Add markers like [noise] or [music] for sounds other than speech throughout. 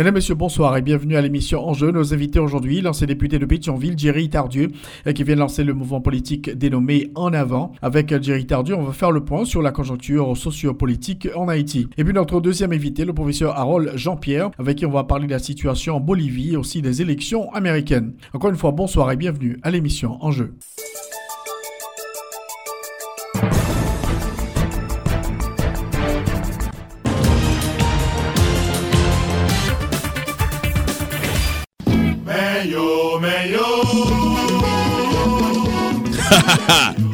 Mesdames, Messieurs, bonsoir et bienvenue à l'émission Enjeu. Nos invités aujourd'hui, l'ancien député de Pétionville, Jerry Tardieu, euh, qui vient de lancer le mouvement politique dénommé En Avant. Avec euh, Jerry Tardieu, on va faire le point sur la conjoncture sociopolitique en Haïti. Et puis notre deuxième invité, le professeur Harold Jean-Pierre, avec qui on va parler de la situation en Bolivie et aussi des élections américaines. Encore une fois, bonsoir et bienvenue à l'émission Enjeu.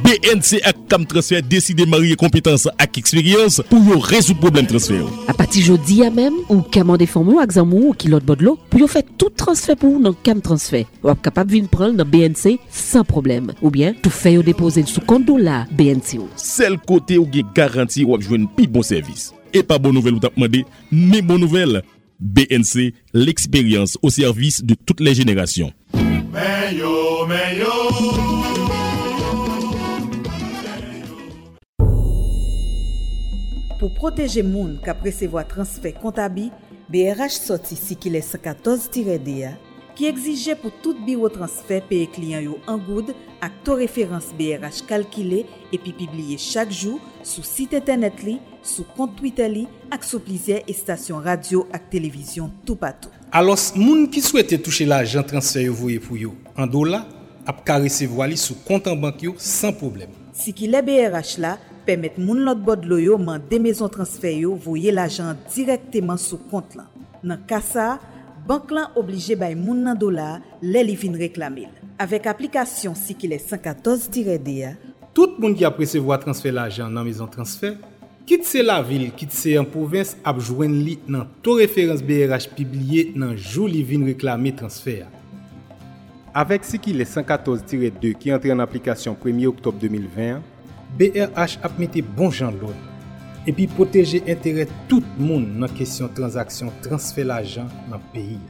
BNC ak Cam Transfer deside marye kompetans ak eksperyans pou yo rezou problem transfer. A pati jodi ya mem, ou kamande formou ak zanmou ou kilot bodlo pou yo fè tout transfer pou nan Cam Transfer. Wap kapap vin pran nan BNC san problem. Ou bien, tou fè yo depose sou konto la BNC ou. Sel kote ou gen garanti wap jwen pi bon servis. E pa bon nouvel ou tap mande, me bon nouvel. BNC, l'expérience au service de toutes les générations. Meilleur, meilleur. Pour protéger moun ka presevo a transfer kontabi, BRH sorti si ki le 114-DA ki egzije pou tout biro transfer peye kliyan yo an goud ak to referans BRH kalkile epi pibliye chak jou sou site internet li, sou kont Twitter li ak sou plizye estasyon radio ak televizyon tou patou. Alos moun ki souwete touche la ajan transfer yo voye pou yo an do la ap ka resevo ali sou kontan bank yo san problem. Si ki le BRH la, pemet moun lot bod lo yo man de mezon transfer yo voye l'ajan direkteman sou kont lan. Nan kasa, bank lan oblije bay moun nan dola lè li vin reklamil. Avèk aplikasyon si ki lè 114-D tout moun ki apresevo a transfer l'ajan nan mezon transfer, kit se la vil, kit se an provins ap jwen li nan to referans BRH pibliye nan jou li vin reklami transfer ya. Avèk si ki lè 114-2 ki entre an aplikasyon 1 oktob 2020, BRH ap mette bon jan loun. Epi proteje entere tout moun nan kesyon transaksyon transfer la ajan nan peyi.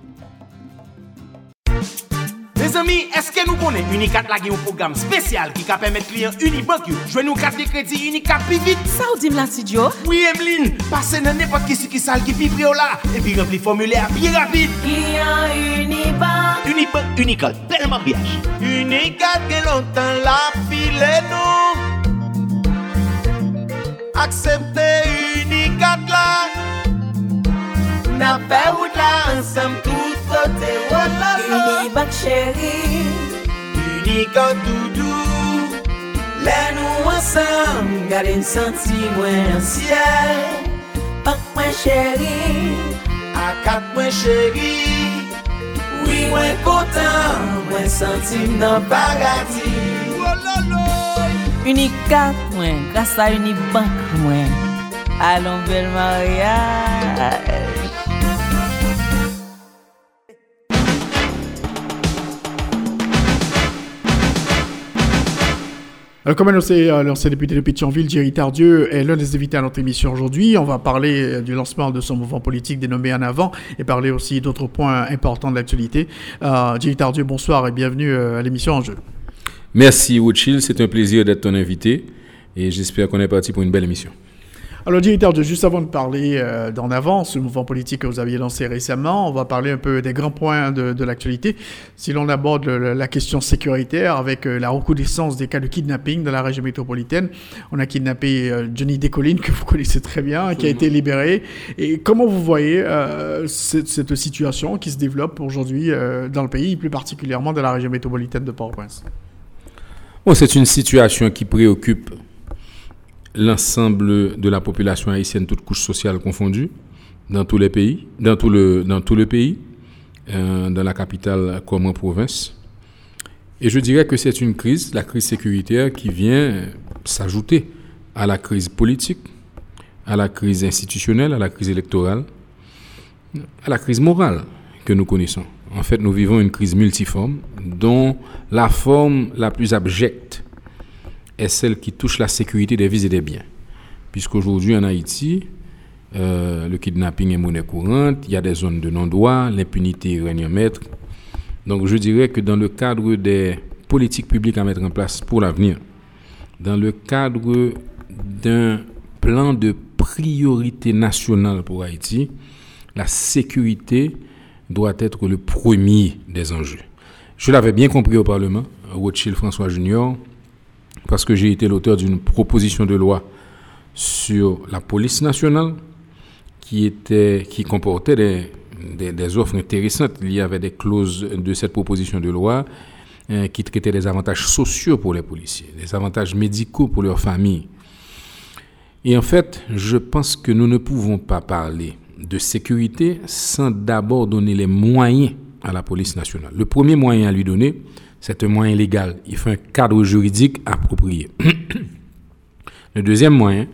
Les amis, eske nou konen Unicat lage yon program spesyal ki ka pemet kliyen Unibank yo? Jwen nou kat de kredi Unicat pi vit? Sa ou dim la si Djo? Oui, Emeline, pase nan nepot ki si ki sal ki pi prio la epi rempli formulaire bi rapide. Kliyen Unibank Unibank, Unicat, telman biyaj. Unicat gen lontan la file nou aksepte unikat la. Na fe wout la ansam tout kote la. Sa Unibak chéri Unikat doudou Lè nou ansam gade n senti mwen an siel. Pak mwen chéri Akat mwen chéri Oui mwen kontan mwen senti m nan paradis. Wala la. Unicat mwen Grasa Unibank mwen Alon bel mariage Alors, comme annoncé, euh, l'ancien député de Pétionville, Jerry Tardieu, est l'un des invités à notre émission aujourd'hui. On va parler euh, du lancement de son mouvement politique dénommé En Avant et parler aussi d'autres points importants de l'actualité. Euh, Jerry Tardieu, bonsoir et bienvenue euh, à l'émission Enjeu. Merci Woodchill, c'est un plaisir d'être ton invité et j'espère qu'on est parti pour une belle émission. Alors, directeur, juste avant de parler euh, d'en avant, ce mouvement politique que vous aviez lancé récemment, on va parler un peu des grands points de, de l'actualité. Si l'on aborde le- la question sécuritaire avec euh, la recrudescence des cas de kidnapping dans la région métropolitaine, on a kidnappé euh, Johnny Descollines, [laughs] que vous connaissez très bien, qui a été libéré. Et comment vous voyez euh, cette, cette situation qui se développe aujourd'hui euh, dans le pays, plus particulièrement dans la région métropolitaine de Port-au-Prince? Bon, c'est une situation qui préoccupe l'ensemble de la population haïtienne, toutes couches sociales confondues, dans tous les pays, dans tout le, dans tout le pays, euh, dans la capitale comme en province. Et je dirais que c'est une crise, la crise sécuritaire, qui vient s'ajouter à la crise politique, à la crise institutionnelle, à la crise électorale, à la crise morale que nous connaissons. En fait, nous vivons une crise multiforme dont la forme la plus abjecte est celle qui touche la sécurité des vies et des biens. Puisqu'aujourd'hui en Haïti, euh, le kidnapping est monnaie courante, il y a des zones de non-droit, l'impunité règne en maître. Donc je dirais que dans le cadre des politiques publiques à mettre en place pour l'avenir, dans le cadre d'un plan de priorité nationale pour Haïti, la sécurité doit être le premier des enjeux. Je l'avais bien compris au Parlement, Rothschild François Junior, parce que j'ai été l'auteur d'une proposition de loi sur la police nationale qui, était, qui comportait des, des, offres intéressantes. Il y avait des clauses de cette proposition de loi euh, qui traitaient des avantages sociaux pour les policiers, des avantages médicaux pour leurs familles. Et en fait, je pense que nous ne pouvons pas parler de sécurité sans d'abord donner les moyens à la police nationale. Le premier moyen à lui donner, c'est un moyen légal. Il faut un cadre juridique approprié. [clears throat] Le deuxième moyen,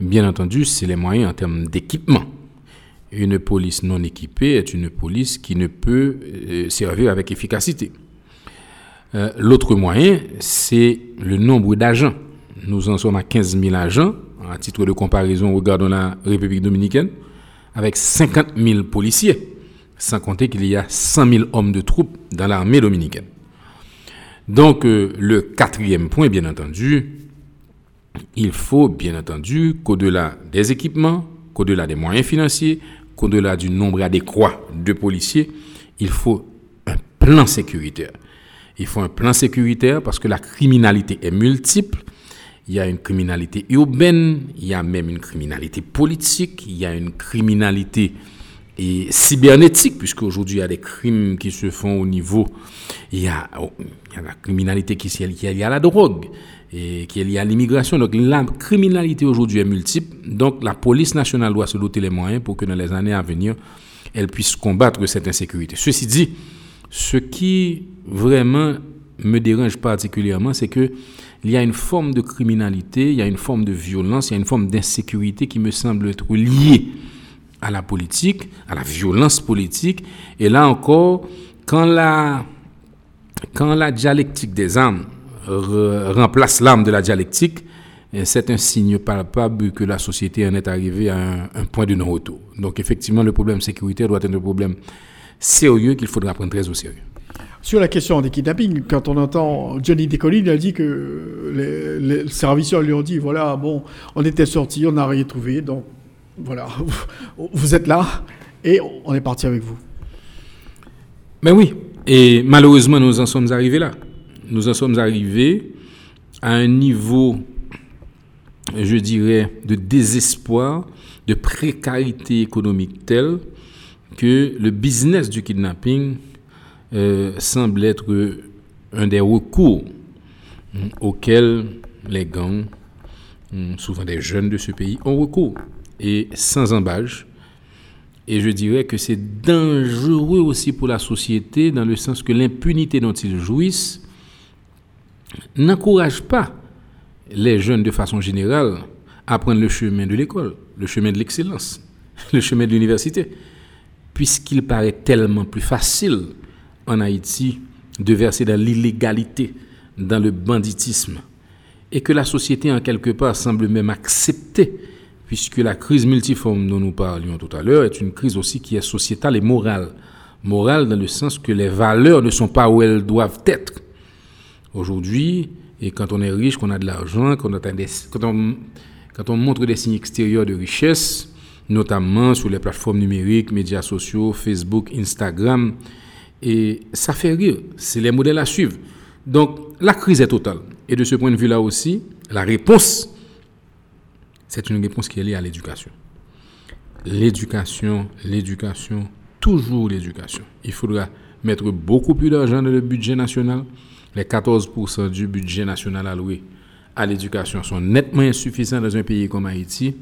bien entendu, c'est les moyens en termes d'équipement. Une police non équipée est une police qui ne peut euh, servir avec efficacité. Euh, l'autre moyen, c'est le nombre d'agents. Nous en sommes à 15 000 agents. À titre de comparaison, regardons la République dominicaine avec 50 000 policiers, sans compter qu'il y a 100 000 hommes de troupes dans l'armée dominicaine. Donc, euh, le quatrième point, bien entendu, il faut bien entendu qu'au-delà des équipements, qu'au-delà des moyens financiers, qu'au-delà du nombre adéquat de policiers, il faut un plan sécuritaire. Il faut un plan sécuritaire parce que la criminalité est multiple il y a une criminalité urbaine, il y a même une criminalité politique, il y a une criminalité cybernétique, puisque aujourd'hui il y a des crimes qui se font au niveau, il y a, oh, la criminalité qui, est liée à la drogue et qui est liée à l'immigration. Donc la criminalité aujourd'hui est multiple. Donc la police nationale doit se doter les moyens pour que dans les années à venir, elle puisse combattre cette insécurité. Ceci dit, ce qui vraiment me dérange particulièrement, c'est que il y a une forme de criminalité, il y a une forme de violence, il y a une forme d'insécurité qui me semble être liée à la politique, à la violence politique. Et là encore, quand la, quand la dialectique des armes remplace l'arme de la dialectique, eh, c'est un signe palpable que la société en est arrivée à un, un point de non-retour. Donc effectivement, le problème sécuritaire doit être un problème sérieux qu'il faudra prendre très au sérieux. Sur la question des kidnappings, quand on entend Johnny Decolline, il a dit que les, les serviteurs lui ont dit voilà, bon, on était sorti, on n'a rien trouvé, donc voilà, [laughs] vous êtes là et on est parti avec vous. Mais oui, et malheureusement, nous en sommes arrivés là. Nous en sommes arrivés à un niveau, je dirais, de désespoir, de précarité économique tel que le business du kidnapping euh, semble être un des recours mm, auxquels les gangs, mm, souvent des jeunes de ce pays, ont recours. Et sans embâche. Et je dirais que c'est dangereux aussi pour la société dans le sens que l'impunité dont ils jouissent n'encourage pas les jeunes de façon générale à prendre le chemin de l'école, le chemin de l'excellence, [laughs] le chemin de l'université, puisqu'il paraît tellement plus facile en Haïti de verser dans l'illégalité, dans le banditisme, et que la société en quelque part semble même accepter, puisque la crise multiforme dont nous parlions tout à l'heure est une crise aussi qui est sociétale et morale. Morale dans le sens que les valeurs ne sont pas où elles doivent être. Aujourd'hui, et quand on est riche, qu'on a de l'argent, quand, on, quand on montre des signes extérieurs de richesse, notamment sur les plateformes numériques, médias sociaux, Facebook, Instagram, et ça fait rire. C'est les modèles à suivre. Donc, la crise est totale. Et de ce point de vue-là aussi, la réponse, c'est une réponse qui est liée à l'éducation. L'éducation, l'éducation, toujours l'éducation. Il faudra mettre beaucoup plus d'argent dans le budget national. Les 14% du budget national alloué à l'éducation sont nettement insuffisants dans un pays comme Haïti,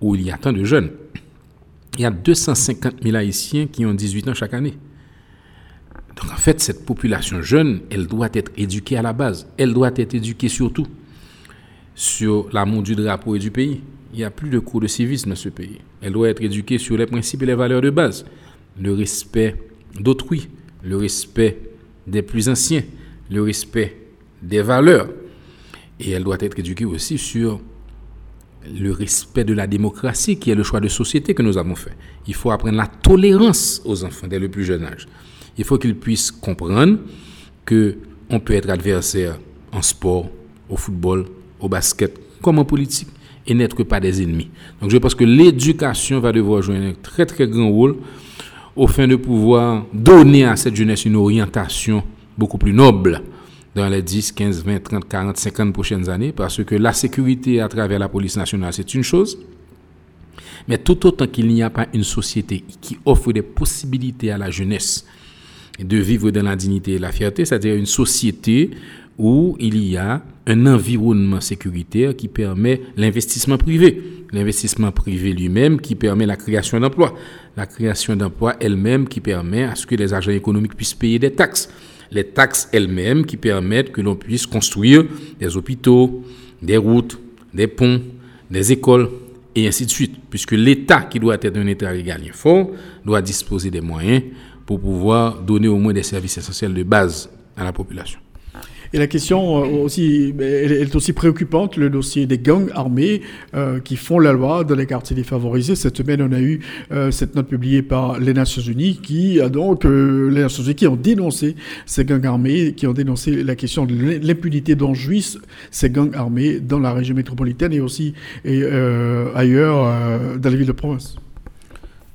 où il y a tant de jeunes. Il y a 250 000 Haïtiens qui ont 18 ans chaque année. Donc en fait, cette population jeune, elle doit être éduquée à la base. Elle doit être éduquée surtout sur l'amour du drapeau et du pays. Il n'y a plus de cours de civisme dans ce pays. Elle doit être éduquée sur les principes et les valeurs de base. Le respect d'autrui, le respect des plus anciens, le respect des valeurs. Et elle doit être éduquée aussi sur le respect de la démocratie, qui est le choix de société que nous avons fait. Il faut apprendre la tolérance aux enfants dès le plus jeune âge. Il faut qu'ils puissent comprendre que on peut être adversaire en sport, au football, au basket, comme en politique, et n'être pas des ennemis. Donc je pense que l'éducation va devoir jouer un très très grand rôle au fin de pouvoir donner à cette jeunesse une orientation beaucoup plus noble dans les 10, 15, 20, 30, 40, 50 prochaines années, parce que la sécurité à travers la police nationale, c'est une chose, mais tout autant qu'il n'y a pas une société qui offre des possibilités à la jeunesse de vivre dans la dignité et la fierté, c'est-à-dire une société où il y a un environnement sécuritaire qui permet l'investissement privé. L'investissement privé lui-même qui permet la création d'emplois. La création d'emplois elle-même qui permet à ce que les agents économiques puissent payer des taxes. Les taxes elles-mêmes qui permettent que l'on puisse construire des hôpitaux, des routes, des ponts, des écoles, et ainsi de suite. Puisque l'État, qui doit être un État régalien fort, doit disposer des moyens pour pouvoir donner au moins des services essentiels de base à la population. Et la question euh, aussi, elle est aussi préoccupante, le dossier des gangs armés euh, qui font la loi dans les quartiers défavorisés. Cette semaine, on a eu euh, cette note publiée par les Nations Unies qui a donc les Nations Unies qui ont dénoncé ces gangs armés, qui ont dénoncé la question de l'impunité dont jouissent ces gangs armés dans la région métropolitaine et aussi et, ailleurs dans les villes de province.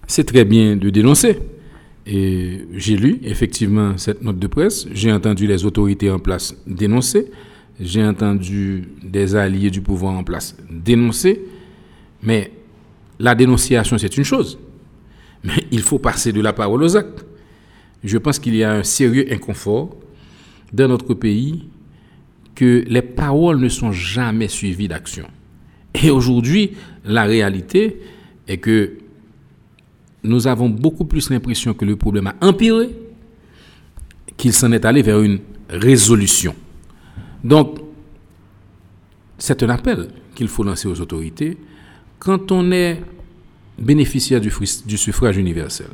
C'est très bien de dénoncer. Et j'ai lu effectivement cette note de presse, j'ai entendu les autorités en place dénoncer, j'ai entendu des alliés du pouvoir en place dénoncer, mais la dénonciation c'est une chose, mais il faut passer de la parole aux actes. Je pense qu'il y a un sérieux inconfort dans notre pays que les paroles ne sont jamais suivies d'action. Et aujourd'hui, la réalité est que nous avons beaucoup plus l'impression que le problème a empiré qu'il s'en est allé vers une résolution. Donc, c'est un appel qu'il faut lancer aux autorités. Quand on est bénéficiaire du, suffrage universel,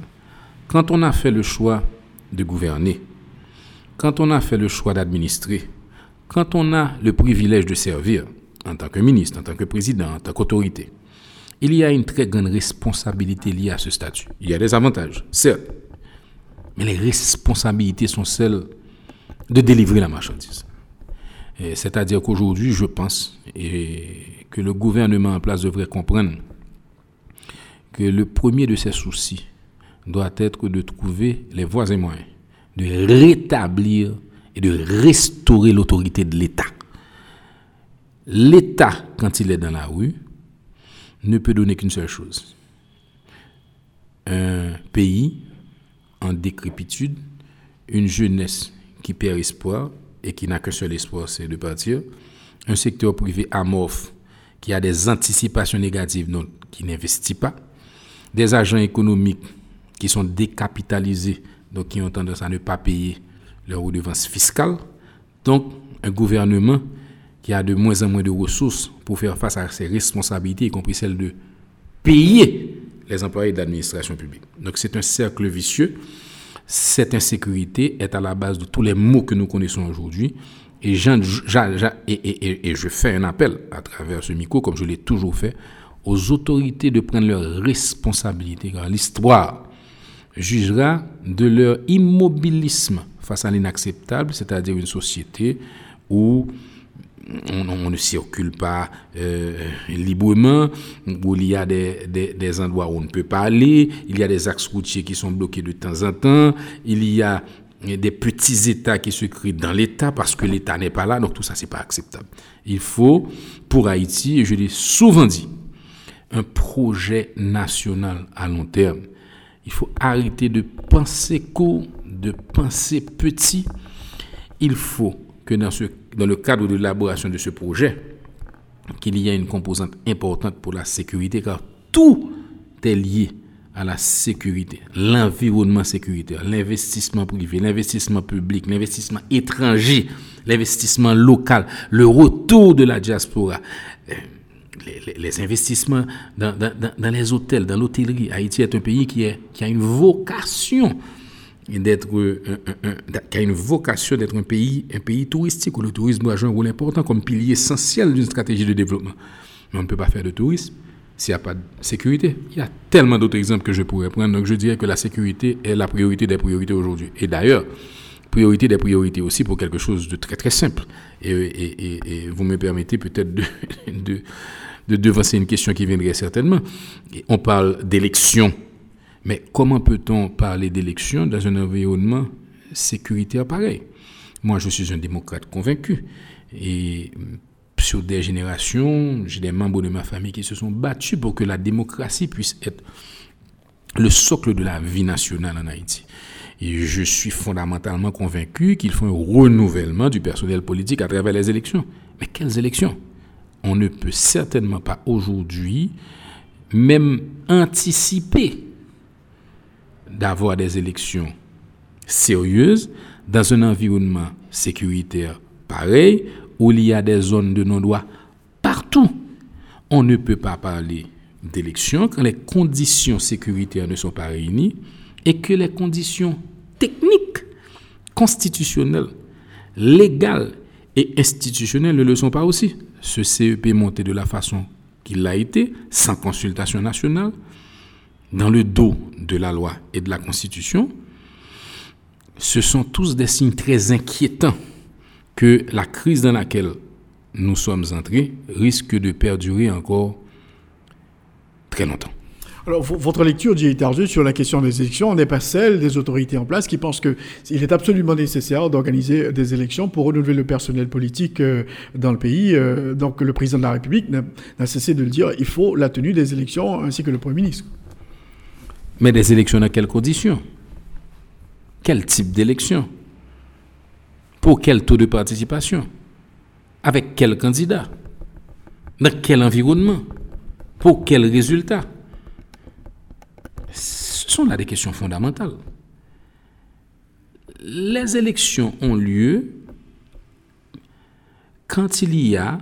quand on a fait le choix de gouverner, quand on a fait le choix d'administrer, quand on a le privilège de servir en tant que ministre, en tant que président, en tant qu'autorité, il y a une très grande responsabilité liée à ce statut. Il y a des avantages, certes, mais les responsabilités sont celles de délivrer la marchandise. C'est-à-dire qu'aujourd'hui, je pense et que le gouvernement en place devrait comprendre que le premier de ses soucis doit être de trouver les voies et moyens de rétablir et de restaurer l'autorité de l'État. L'État, quand il est dans la rue, ne peut donner qu'une seule chose. Un pays en décrépitude, une jeunesse qui perd espoir et qui n'a qu'un seul espoir, c'est de partir, un secteur privé amorphe qui a des anticipations négatives, donc qui n'investit pas, des agents économiques qui sont décapitalisés, donc qui ont tendance à ne pas payer leurs redevances fiscales, donc un gouvernement qui a de moins en moins de ressources pour faire face à ses responsabilités, y compris celle de payer les employés de l'administration publique. Donc c'est un cercle vicieux. Cette insécurité est à la base de tous les maux que nous connaissons aujourd'hui. Et, et, je fais un appel à travers ce micro, comme je l'ai toujours fait, aux autorités de prendre leurs responsabilités. Car l'histoire jugera de leur immobilisme face à l'inacceptable, c'est-à-dire une société où on, ne circule pas euh, librement, où il y a des, endroits où on ne peut pas aller, il y a des axes routiers qui sont bloqués de temps en temps, il y a des petits États qui se créent dans l'État parce que l'État n'est pas là, donc tout ça, c'est pas acceptable. Il faut, pour Haïti, et je l'ai souvent dit, un projet national à long terme. Il faut arrêter de penser court, de penser petit. Il faut que dans, ce, dans le cadre de l'élaboration de ce projet, qu'il y a une composante importante pour la sécurité, car tout est lié à la sécurité, l'environnement sécuritaire, l'investissement privé, l'investissement public, l'investissement étranger, l'investissement local, le retour de la diaspora, euh, les, investissements dans, les hôtels, dans l'hôtellerie. Haïti est un pays qui a une vocation d'être qui a une vocation d'être un pays un pays touristique où le tourisme doit jouer un rôle important comme pilier essentiel d'une stratégie de développement. Mais on ne peut pas faire de tourisme s'il n'y a pas de sécurité. Il y a tellement d'autres exemples que je pourrais prendre. Donc je dirais que la sécurité est la priorité des priorités aujourd'hui. Et d'ailleurs, priorité des priorités aussi pour quelque chose de très très simple. Et, et, et, vous me permettez peut-être de, [laughs] de, de, devancer une question qui viendrait certainement. On parle d'élections. Mais comment peut-on parler d'élections dans un environnement sécuritaire pareil? Moi, je suis un démocrate convaincu. Et sur des générations, j'ai des membres de ma famille qui se sont battus pour que la démocratie puisse être le socle de la vie nationale en Haïti. Et je suis fondamentalement convaincu qu'il faut un renouvellement du personnel politique à travers les élections. Mais quelles élections? On ne peut certainement pas aujourd'hui même anticiper d'avoir des élections sérieuses dans un environnement sécuritaire pareil où il y a des zones de non-droit partout. On ne peut pas parler d'élections quand les conditions sécuritaires ne sont pas réunies et que les conditions techniques, constitutionnelles, légales et institutionnelles ne le sont pas aussi. Ce CEP monté de la façon qu'il l'a été, sans consultation nationale, dans le dos de la loi et de la Constitution, ce sont tous des signes très inquiétants que la crise dans laquelle nous sommes entrés risque de perdurer encore très longtemps. Alors, votre lecture, Dieu Tarjeux, sur la question des élections n'est pas celle des autorités en place qui pensent qu'il est absolument nécessaire d'organiser des élections pour renouveler le personnel politique euh, dans le pays. Euh, donc, le président de la République n'a cessé de le dire, il faut la tenue des élections ainsi que le Premier ministre. Mais des élections dans quelles conditions? Quel type d'élection? Pour quel taux de participation? Avec quel candidat? Dans quel environnement? Pour quel résultat? Ce sont là des questions fondamentales. Les élections ont lieu quand il y a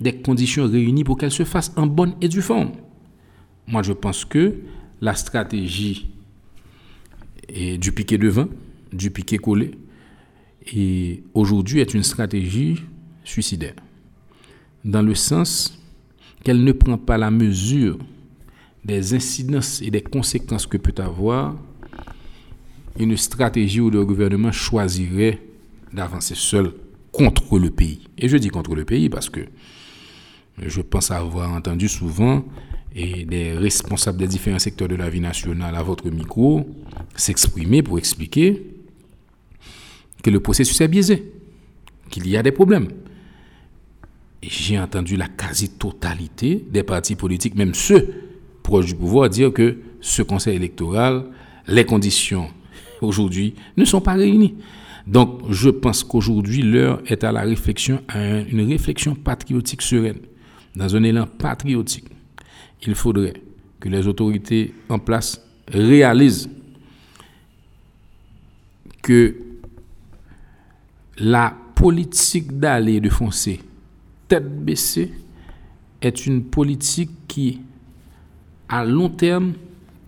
des conditions réunies pour qu'elles se fassent en bonne et due forme. Moi, je pense que la stratégie du piquet devant, du piquet collé, et aujourd'hui est une stratégie suicidaire, dans le sens qu'elle ne prend pas la mesure des incidences et des conséquences que peut avoir une stratégie où le gouvernement choisirait d'avancer seul contre le pays. Et je dis contre le pays parce que je pense avoir entendu souvent et des responsables des différents secteurs de la vie nationale à votre micro s'exprimer pour expliquer que le processus est biaisé, qu'il y a des problèmes. J'ai entendu la quasi-totalité des partis politiques, même ceux proches du pouvoir, dire que ce conseil électoral, les conditions aujourd'hui ne sont pas réunies. Donc, je pense qu'aujourd'hui, l'heure est à la réflexion, à une réflexion patriotique sereine, dans un élan patriotique. Il faudrait que les autorités en place réalisent que la politique d'aller de foncer tête baissée est une politique qui, à long terme,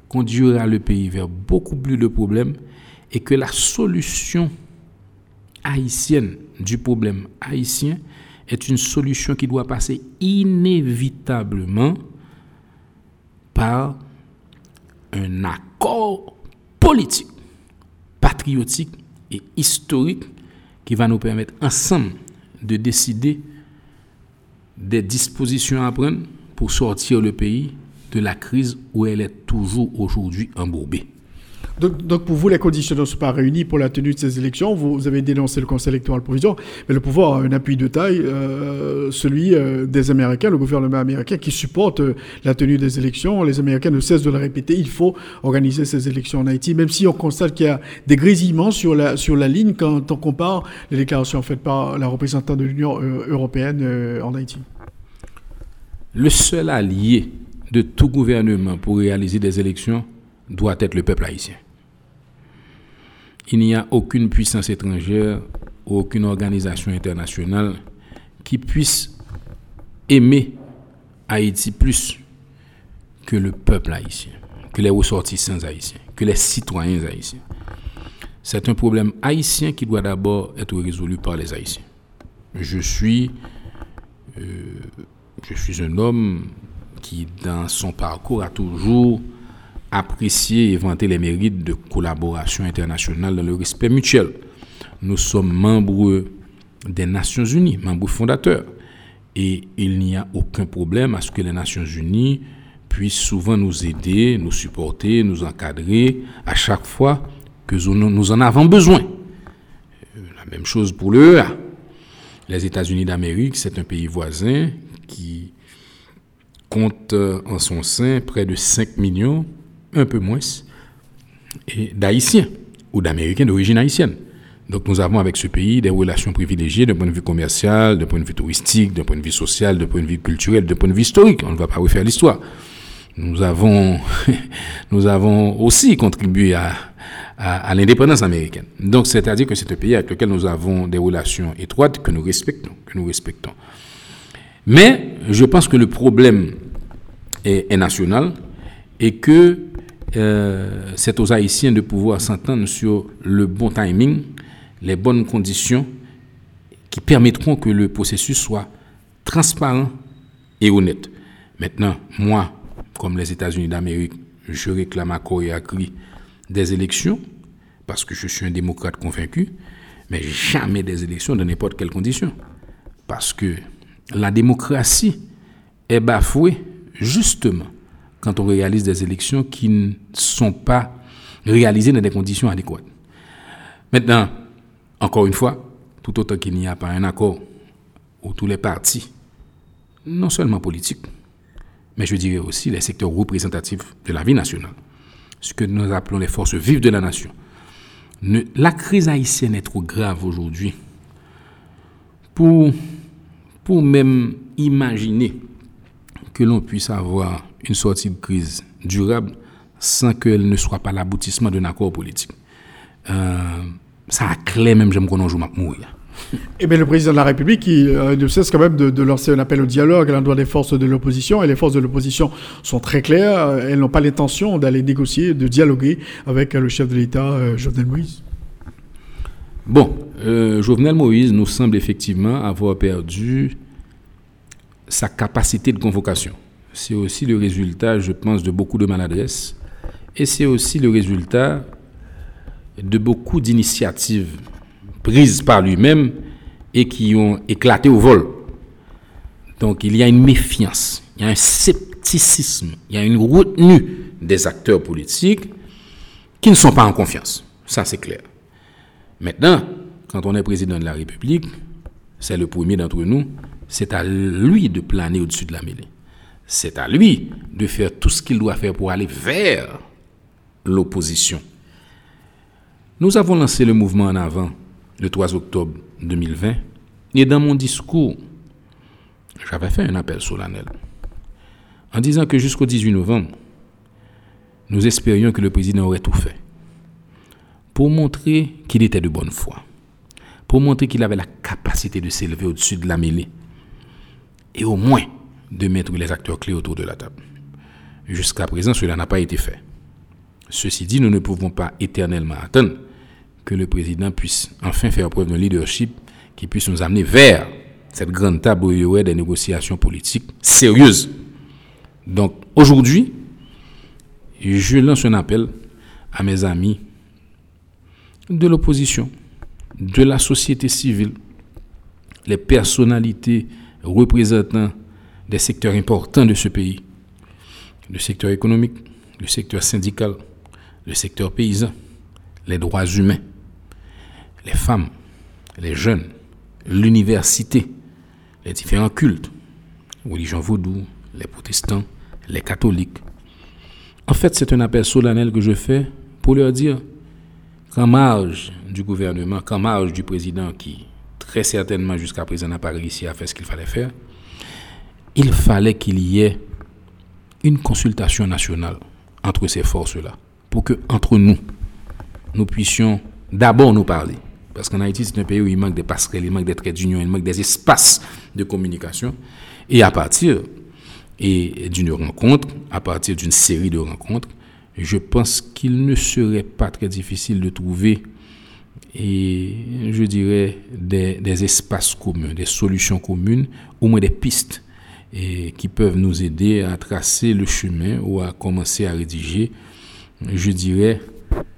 conduira le pays vers beaucoup plus de problèmes et que la solution haïtienne du problème haïtien est une solution qui doit passer inévitablement par un accord politique, patriotique et historique qui va nous permettre ensemble de décider des dispositions à prendre pour sortir le pays de la crise où elle est toujours aujourd'hui embourbée. Donc, pour vous, les conditions ne sont pas réunies pour la tenue de ces élections. Vous, avez dénoncé le Conseil électoral provisoire, mais le pouvoir a un appui de taille, euh, celui euh, des Américains, le gouvernement américain qui supporte euh, la tenue des élections. Les Américains ne cessent de le répéter, il faut organiser ces élections en Haïti, même si on constate qu'il y a des grésillements sur la, sur la ligne quand on compare les déclarations faites par la représentante de l'Union européenne en Haïti. Le seul allié de tout gouvernement pour réaliser des élections doit être le peuple haïtien il n'y a aucune puissance étrangère ou aucune organisation internationale qui puisse aimer Haïti plus que le peuple haïtien, que les ressortissants haïtiens, que les citoyens haïtiens. c'est un problème haïtien qui doit d'abord être résolu par les Haïtiens. Je suis, euh, je suis un homme qui, dans son parcours, a toujours apprécié et vanté les mérites de collaboration internationale dans le respect mutuel. Nous sommes membres des Nations Unies, membres fondateurs. Et il n'y a aucun problème à ce que les Nations Unies puissent souvent nous aider, nous supporter, nous encadrer à chaque fois que nous en avons besoin. Euh, la même chose pour l'EA. Les États-Unis d'Amérique, c'est un pays voisin qui compte euh, en son sein près de 5 millions, un peu moins, d'Haïtiens ou d'Américains d'origine haïtienne. Donc nous avons avec ce pays des relations privilégiées d'un point de vue commercial, d'un point de vue touristique, d'un point de vue social, d'un point de vue culturel, d'un point de vue historique. On ne va pas refaire l'histoire. Nous avons, [laughs] nous avons aussi contribué à, à, l'indépendance américaine. Donc c'est-à-dire que c'est un pays avec lequel nous avons des relations étroites que nous respectons, que nous respectons. Mais je pense que le problème est, national et que euh, c'est aux Haïtiens de pouvoir s'entendre sur le bon timing, les bonnes conditions qui permettront que le processus soit transparent et honnête. Maintenant, moi, comme les États-Unis d'Amérique, je réclame à corps et des élections, parce que je suis un démocrate convaincu, mais jamais des élections dans n'importe quelle condition. Parce que la démocratie est bafouée justement quand on réalise des élections qui ne sont pas réalisées dans des conditions adéquates. Maintenant, encore une fois, tout autant qu'il n'y a pas un accord où tous les partis, non seulement politiques, mais je dirais aussi les secteurs représentatifs de la vie nationale, ce que nous appelons les forces vives de la nation. la crise haïtienne est trop grave aujourd'hui pour pour même imaginer que l'on puisse avoir une sortie de crise durable sans qu'elle ne soit pas l'aboutissement d'un accord politique. Euh, ça a clair même, j'aime qu'on en joue mourir. Eh bien, le président de la République, il euh, ne cesse quand même de, lancer un appel au dialogue à l'endroit des forces de l'opposition. Et les forces de l'opposition sont très claires. Elles n'ont pas l'intention d'aller négocier, de dialoguer avec le chef de l'État, euh, Jovenel Moïse. Bon, euh, Jovenel Moïse nous semble effectivement avoir perdu sa capacité de convocation. C'est aussi le résultat, je pense, de beaucoup de maladresse. Et c'est aussi le résultat de beaucoup d'initiatives prises par lui-même et qui ont éclaté au vol. Donc il y a une méfiance, il y a un scepticisme, il y a une retenue des acteurs politiques qui ne sont pas en confiance. Ça, c'est clair. Maintenant, quand on est président de la République, c'est le premier d'entre nous, c'est à lui de planer au-dessus de la mêlée. C'est à lui de faire tout ce qu'il doit faire pour aller vers l'opposition. Nous avons lancé le mouvement en avant le 3 octobre 2020 et dans mon discours, j'avais fait un appel solennel en disant que jusqu'au 18 novembre, nous espérions que le président aurait tout fait pour montrer qu'il était de bonne foi, pour montrer qu'il avait la capacité de s'élever au-dessus de la mêlée, et au moins de mettre les acteurs clés autour de la table. Jusqu'à présent, cela n'a pas été fait. Ceci dit, nous ne pouvons pas éternellement attendre que le président puisse enfin faire preuve d'un leadership qui puisse nous amener vers cette grande table où il y aurait des négociations politiques sérieuses. Donc aujourd'hui, je lance un appel à mes amis de l'opposition, de la société civile, les personnalités représentant des secteurs importants de ce pays, le secteur économique, le secteur syndical, le secteur paysan, les droits humains, les femmes, les jeunes, l'université, les différents cultes, religion vaudou, les protestants, les catholiques. En fait, c'est un appel solennel que je fais pour leur dire qu'en marge du gouvernement, qu'en marge du président qui, très certainement jusqu'à présent, n'a pas réussi à faire ce qu'il fallait faire, il fallait qu'il y ait une consultation nationale entre ces forces-là, pour que, entre nous, nous puissions d'abord nous parler. Parce qu'en Haïti, c'est un pays où il manque des passerelles, il manque des traits d'union, il manque des espaces de communication. Et à partir d'une rencontre, à partir d'une série de rencontres, je pense qu'il ne serait pas très difficile de trouver et je dirais des, des, espaces communs, des solutions communes, au moins des pistes et qui peuvent nous aider à tracer le chemin ou à commencer à rédiger, je dirais,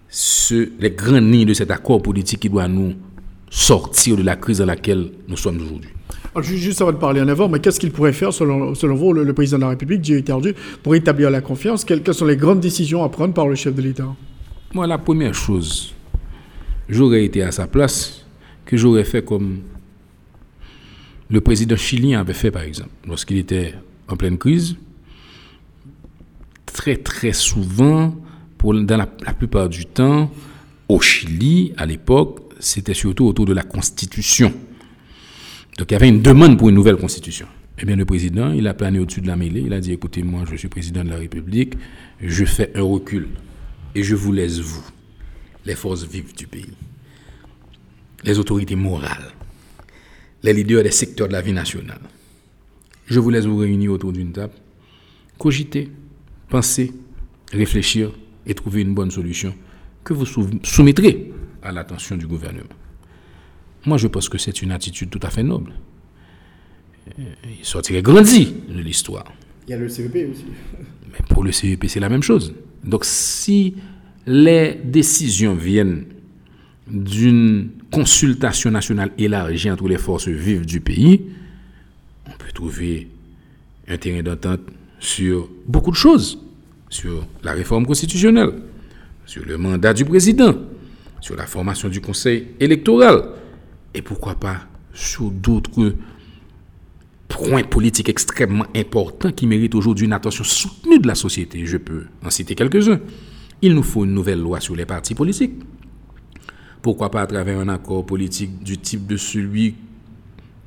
ce, les grandes lignes de cet accord politique qui doit nous sortir de la crise dans laquelle nous sommes aujourd'hui. Juste avant de parler en avant, mais qu'est-ce qu'il pourrait faire, selon, selon vous, le, président de la République, Dieu étendu, pour établir la confiance? Quelles, quelles, sont les grandes décisions à prendre par le chef de l'État? Moi, la première chose, j'aurais été à sa place, que j'aurais fait comme le président chilien avait fait, par exemple, lorsqu'il était en pleine crise. Très, très souvent, pour, dans la, la plupart du temps, au Chili, à l'époque, c'était surtout autour de la Constitution. Donc il y avait une demande pour une nouvelle Constitution. Eh bien, le président, il a plané au-dessus de la mêlée. Il a dit, écoutez, moi, je suis président de la République, je fais un recul et je vous laisse, vous, les forces vives du pays, les autorités morales, les leaders des secteurs de la vie nationale. Je vous laisse vous réunir autour d'une table, cogiter, penser, réfléchir et trouver une bonne solution que vous soumettrez à l'attention du gouvernement. Moi, je pense que c'est une attitude tout à fait noble. Il sortirait grandi de l'histoire. Il y a le CEP aussi. Mais pour le CEP, c'est la même chose. Donc, si les décisions viennent d'une consultation nationale élargie entre les forces vives du pays, on peut trouver un terrain d'entente sur beaucoup de choses. Sur la réforme constitutionnelle, sur le mandat du président, sur la formation du conseil électoral, et pourquoi pas sur d'autres points politiques extrêmement importants qui méritent aujourd'hui une attention soutenue de la société. Je peux en citer quelques-uns. Il nous faut une nouvelle loi sur les partis politiques. Pourquoi pas à travers un accord politique du type de celui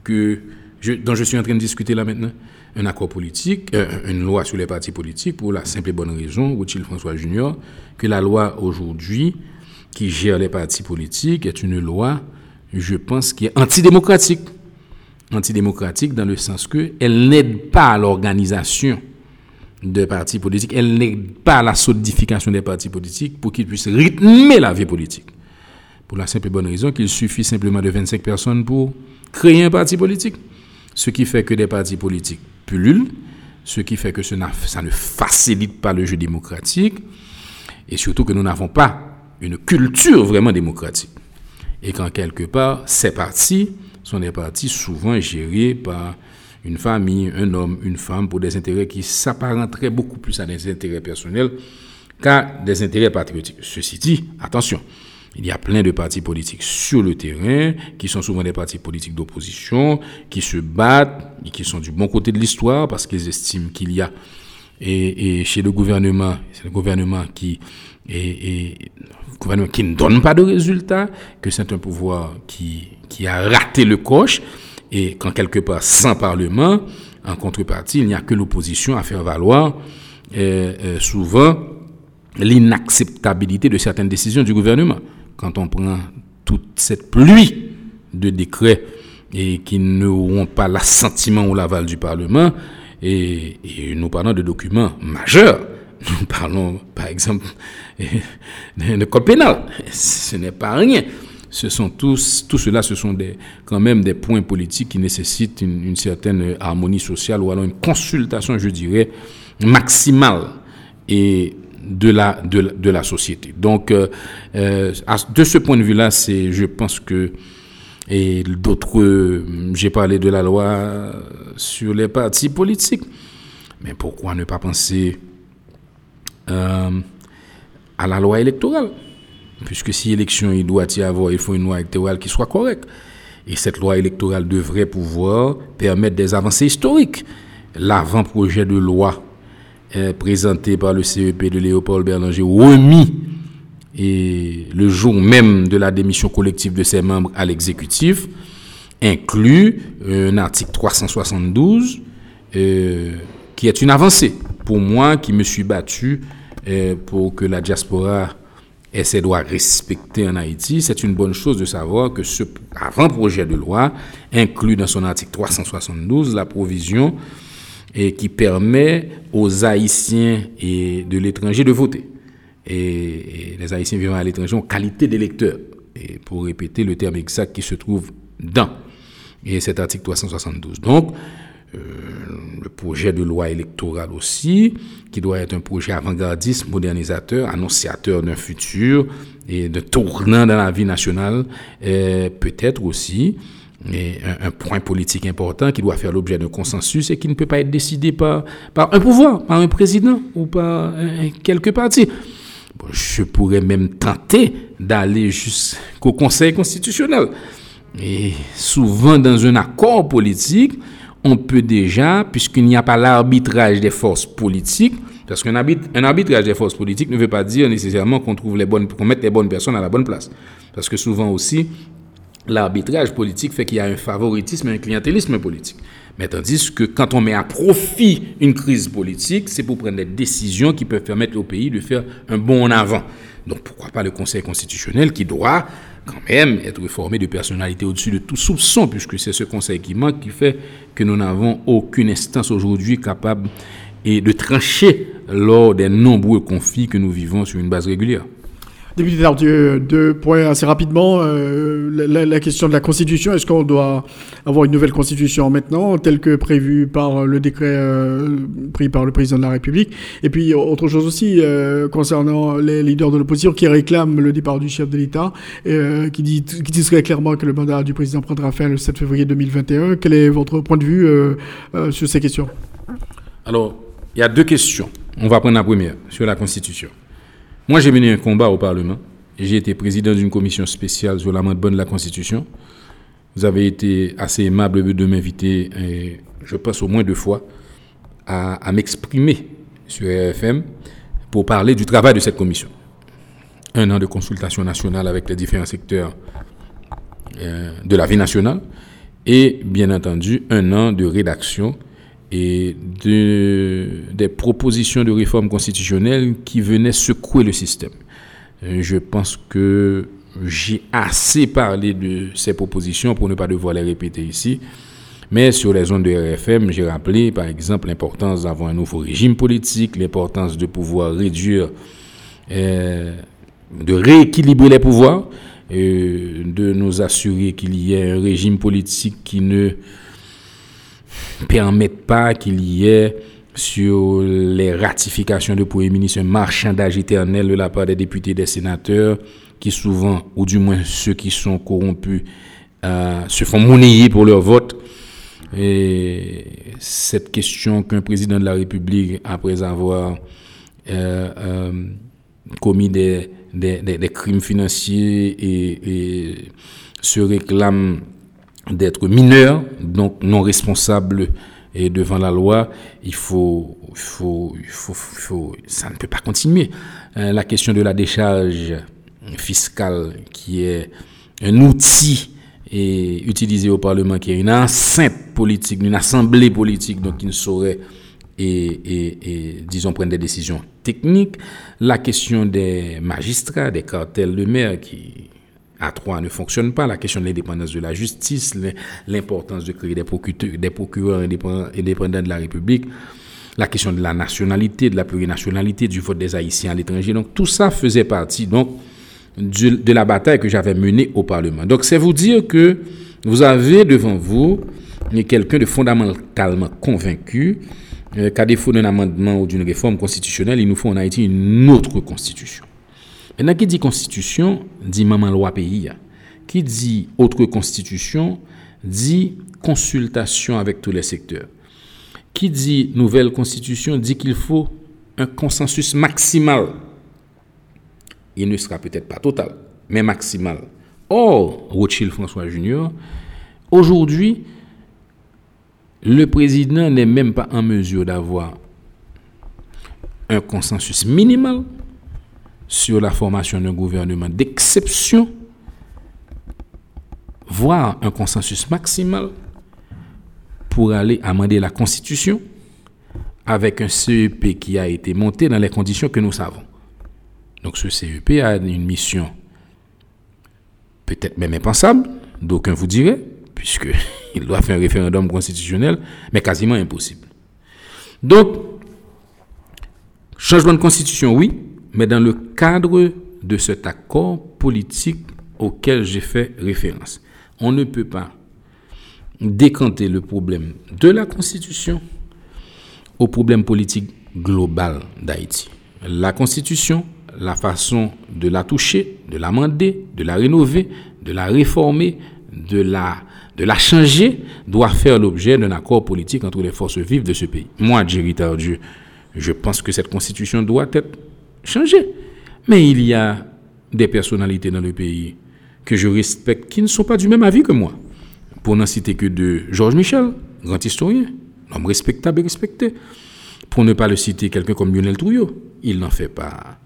dont je suis en train de discuter là maintenant? Un accord politique, euh, une loi sur les partis politiques pour la simple et bonne raison, Rothschild François Junior, que la loi aujourd'hui qui gère les partis politiques est une loi je pense, qui est antidémocratique. Antidémocratique dans le sens que elle n'aide pas à l'organisation des partis politiques, elle n'aide pas la solidification des partis politiques pour qu'ils puissent rythmer la vie politique. Pour la simple et bonne raison qu'il suffit simplement de 25 personnes pour créer un parti politique. Ce qui fait que des partis politiques pullulent, ce qui fait que ça ne facilite pas le jeu démocratique, et surtout que nous n'avons pas une culture vraiment démocratique et qu'en quelque part, ces partis sont des partis souvent gérés par une famille, un homme, une femme, pour des intérêts qui s'apparenteraient beaucoup plus à des intérêts personnels qu'à des intérêts patriotiques. Ceci dit, attention, il y a plein de partis politiques sur le terrain, qui sont souvent des partis politiques d'opposition, qui se battent et qui sont du bon côté de l'histoire parce qu'ils estiment qu'il y a, et, chez le gouvernement, c'est le gouvernement qui est gouvernement qui ne donne pas de résultats, que c'est un pouvoir qui, qui a raté le coche, et qu'en quelque part, sans Parlement, en contrepartie, il n'y a que l'opposition à faire valoir euh, euh, souvent l'inacceptabilité de certaines décisions du gouvernement. Quand on prend toute cette pluie de décrets et qui n'auront pas l'assentiment ou l'aval du Parlement, et, et nous parlons de documents majeurs, [laughs] nous parlons par exemple [laughs] de code pénal. Ce n'est pas rien. Ce sont tous, tout cela, ce sont quand même des points politiques qui nécessitent une, certaine harmonie sociale ou alors une consultation, je dirais, maximale et de la, de, société. Donc, euh, euh, de ce point de vue-là, c'est, je pense que, et d'autres, j'ai parlé de la loi sur les partis politiques, mais pourquoi ne pas penser euh, à la loi électorale? Puisque si élection il doit y avoir, il faut une loi électorale qui soit correcte. Et cette loi électorale devrait pouvoir permettre des avancées historiques. L'avant-projet de loi présenté par le CEP de Léopold Berlanger, remis le jour même de la démission collective de ses membres à l'exécutif, inclut un article 372 euh, qui est une avancée pour moi qui me suis battu euh, pour que la diaspora ait ses droits respectés en Haïti, c'est une bonne chose de savoir que ce avant-projet de loi inclut dans son article 372 la provision et qui permet aux Haïtiens et de l'étranger de voter. Et, les Haïtiens vivant à l'étranger ont qualité d'électeurs. et pour répéter le terme exact qui se trouve dans et cet article 372. Donc, euh, le projet de loi électoral aussi, qui doit être un projet avant-gardiste, modernisateur, annonciateur d'un futur et de tournant dans la vie nationale, peut-être aussi un, point politique important qui doit faire l'objet d'un consensus et qui ne peut pas être décidé par, par un pouvoir, par un président ou par quelques partis. je pourrais même tenter d'aller jusqu'au Conseil constitutionnel. Et souvent dans un accord politique, on peut déjà, puisqu'il n'y a pas l'arbitrage des forces politiques, parce qu'un un arbitrage des forces politiques ne veut pas dire nécessairement qu'on trouve les bonnes, qu'on mette les bonnes personnes à la bonne place. Parce que souvent aussi, l'arbitrage politique fait qu'il y a un favoritisme et un clientélisme politique. Mais tandis que quand on met à profit une crise politique, c'est pour prendre des décisions qui peuvent permettre au pays de faire un bond en avant. Donc pourquoi pas le Conseil constitutionnel qui doit quand même être formé de personnalités au-dessus de tout soupçon, puisque c'est ce Conseil qui manque qui fait que nous n'avons aucune instance aujourd'hui capable de trancher lors des nombreux conflits que nous vivons sur une base régulière. Député Tardieu, deux points assez rapidement. Euh, la, question de la Constitution, est-ce qu'on doit avoir une nouvelle Constitution maintenant, telle que prévue par le décret euh, pris par le président de la République? Et puis, autre chose aussi, euh, concernant les leaders de l'opposition qui réclament le départ du chef de l'État, qui, dit, qui disent très clairement que le mandat du président prendra fin le 7 février 2021. Quel est votre point de vue sur ces questions? Alors, il y a deux questions. On va prendre la première, sur la Constitution. Moi, j'ai mené un combat au Parlement. J'ai été président d'une commission spéciale sur l'amendement de la Constitution. Vous avez été assez aimable de m'inviter, je pense au moins deux fois, à, m'exprimer sur RFM pour parler du travail de cette commission. Un an de consultation nationale avec les différents secteurs euh, de la vie nationale et bien entendu un an de rédaction et de, des propositions de réforme constitutionnelle qui venaient secouer le système. Euh, je pense que j'ai assez parlé de ces propositions pour ne pas devoir les répéter ici. Mais sur les zones de RFM, j'ai rappelé par exemple l'importance d'avoir un nouveau régime politique, l'importance de pouvoir réduire, euh, de rééquilibrer les pouvoirs, euh, de nous assurer qu'il y ait un régime politique qui ne permettent pas qu'il y ait sur les ratifications de Premier ministre un marchandage éternel de la part des députés et des sénateurs qui souvent, ou du moins ceux qui sont corrompus, euh, se font monnayer pour leur vote. Et cette question qu'un président de la République, après avoir euh, euh, commis des, des, crimes financiers et se réclame d'être mineur, donc non responsable et devant la loi, il faut, il faut, il faut, ça ne peut pas continuer. Euh, la question de la décharge fiscale, qui est un outil et utilisé au Parlement, qui est une enceinte politique, une assemblée politique, donc qui ne saurait et, et, et, disons prendre des décisions techniques. La question des magistrats, des cartels de maire qui a3 ne fonctionne pas, la question de l'indépendance de la justice, l'importance de créer des procureurs, des procureurs indépendants de la République, la question de la nationalité, de la plurinationalité, du vote des Haïtiens à l'étranger. Donc tout ça faisait partie donc de la bataille que j'avais menée au Parlement. Donc c'est vous dire que vous avez devant vous quelqu'un de fondamentalement convaincu euh, qu'à défaut d'un amendement ou d'une réforme constitutionnelle, il nous faut en Haïti une autre constitution. Maintenant, qui dit constitution, dit maman loi pays. Qui dit autre constitution, dit consultation avec tous les secteurs. Qui dit nouvelle constitution, dit qu'il faut un consensus maximal. Il ne sera peut-être pas total, mais maximal. Or, Rothschild François Junior, aujourd'hui, le président n'est même pas en mesure d'avoir un consensus minimal sur la formation d'un gouvernement d'exception, voire un consensus maximal pour aller amender la Constitution avec un CEP qui a été monté dans les conditions que nous savons. Donc ce CEP a une mission peut-être même impensable, d'aucuns vous diraient, puisqu'il [laughs] doit faire un référendum constitutionnel, mais quasiment impossible. Donc, changement de constitution, oui, mais dans le cadre de cet accord politique auxquels j'ai fait référence. On ne peut pas décanter le problème de la Constitution au problème politique global d'Haïti. La Constitution, la façon de la toucher, de l'amender, de la rénover, de la réformer, de la, de la changer, doit faire l'objet d'un accord politique entre les forces vives de ce pays. Moi, Jerry Tardieu, je pense que cette Constitution doit être changée. Mais il y a des personnalités dans le pays que je respecte qui ne sont pas du même avis que moi. Pour n'en citer que de Georges Michel, grand historien, homme respectable et respecté. Pour ne pas le citer, quelqu'un comme Lionel Trouillot, il n'en fait pas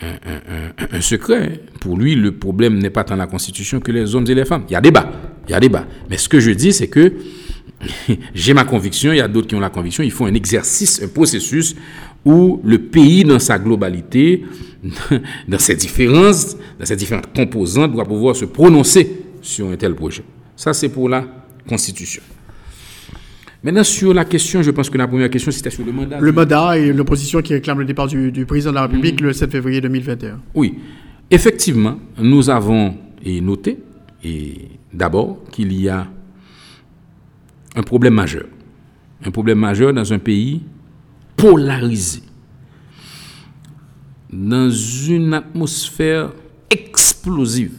un, secret. Pour lui, le problème n'est pas tant la Constitution que les hommes et les femmes. Il y a débat, il y a débat. Mais ce que je dis, c'est que [laughs] j'ai ma conviction, il y a d'autres qui ont la conviction, il faut un exercice, un processus où le pays dans sa globalité, [laughs] dans ses différences, dans ses différentes composantes, doit pouvoir se prononcer sur un tel projet. Ça, c'est pour la Constitution. Maintenant, sur la question, je pense que la première question, c'était sur le mandat. Le mandat et l'opposition qui réclame le départ du, président de la République mm. le 7 février 2021. Oui. Effectivement, nous avons noté, et d'abord, qu'il y a un problème majeur. Un problème majeur dans un pays polarisé. Dans une atmosphère explosive.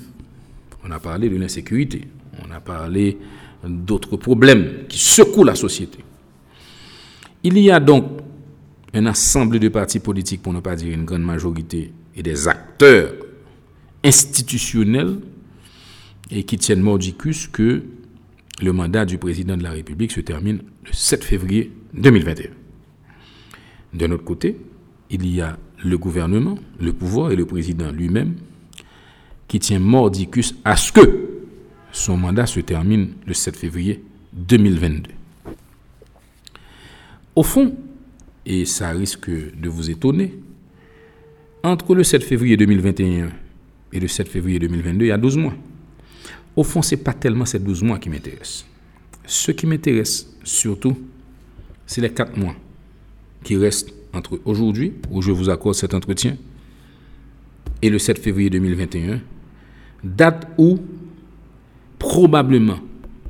On a parlé de l'insécurité. On a parlé d'autres problèmes qui secouent la société. Il y a donc un assemblée de partis politiques, pour ne pas dire une grande majorité, et des acteurs institutionnels et qui tiennent mordicus que le mandat du président de la République se termine le 7 février 2021. D'un autre côté, il y a le gouvernement, le pouvoir et le président lui-même qui tient mordicus à ce que son mandat se termine le 7 février 2022. Au fond, et ça risque de vous étonner, entre le 7 février 2021 et le 7 février 2022, il y a 12 mois. Au fond, ce n'est pas tellement ces 12 mois qui m'intéressent. Ce qui m'intéresse surtout, c'est les 4 mois qui restent entre aujourd'hui, où je vous accorde cet entretien, et le 7 février 2021, date où probablement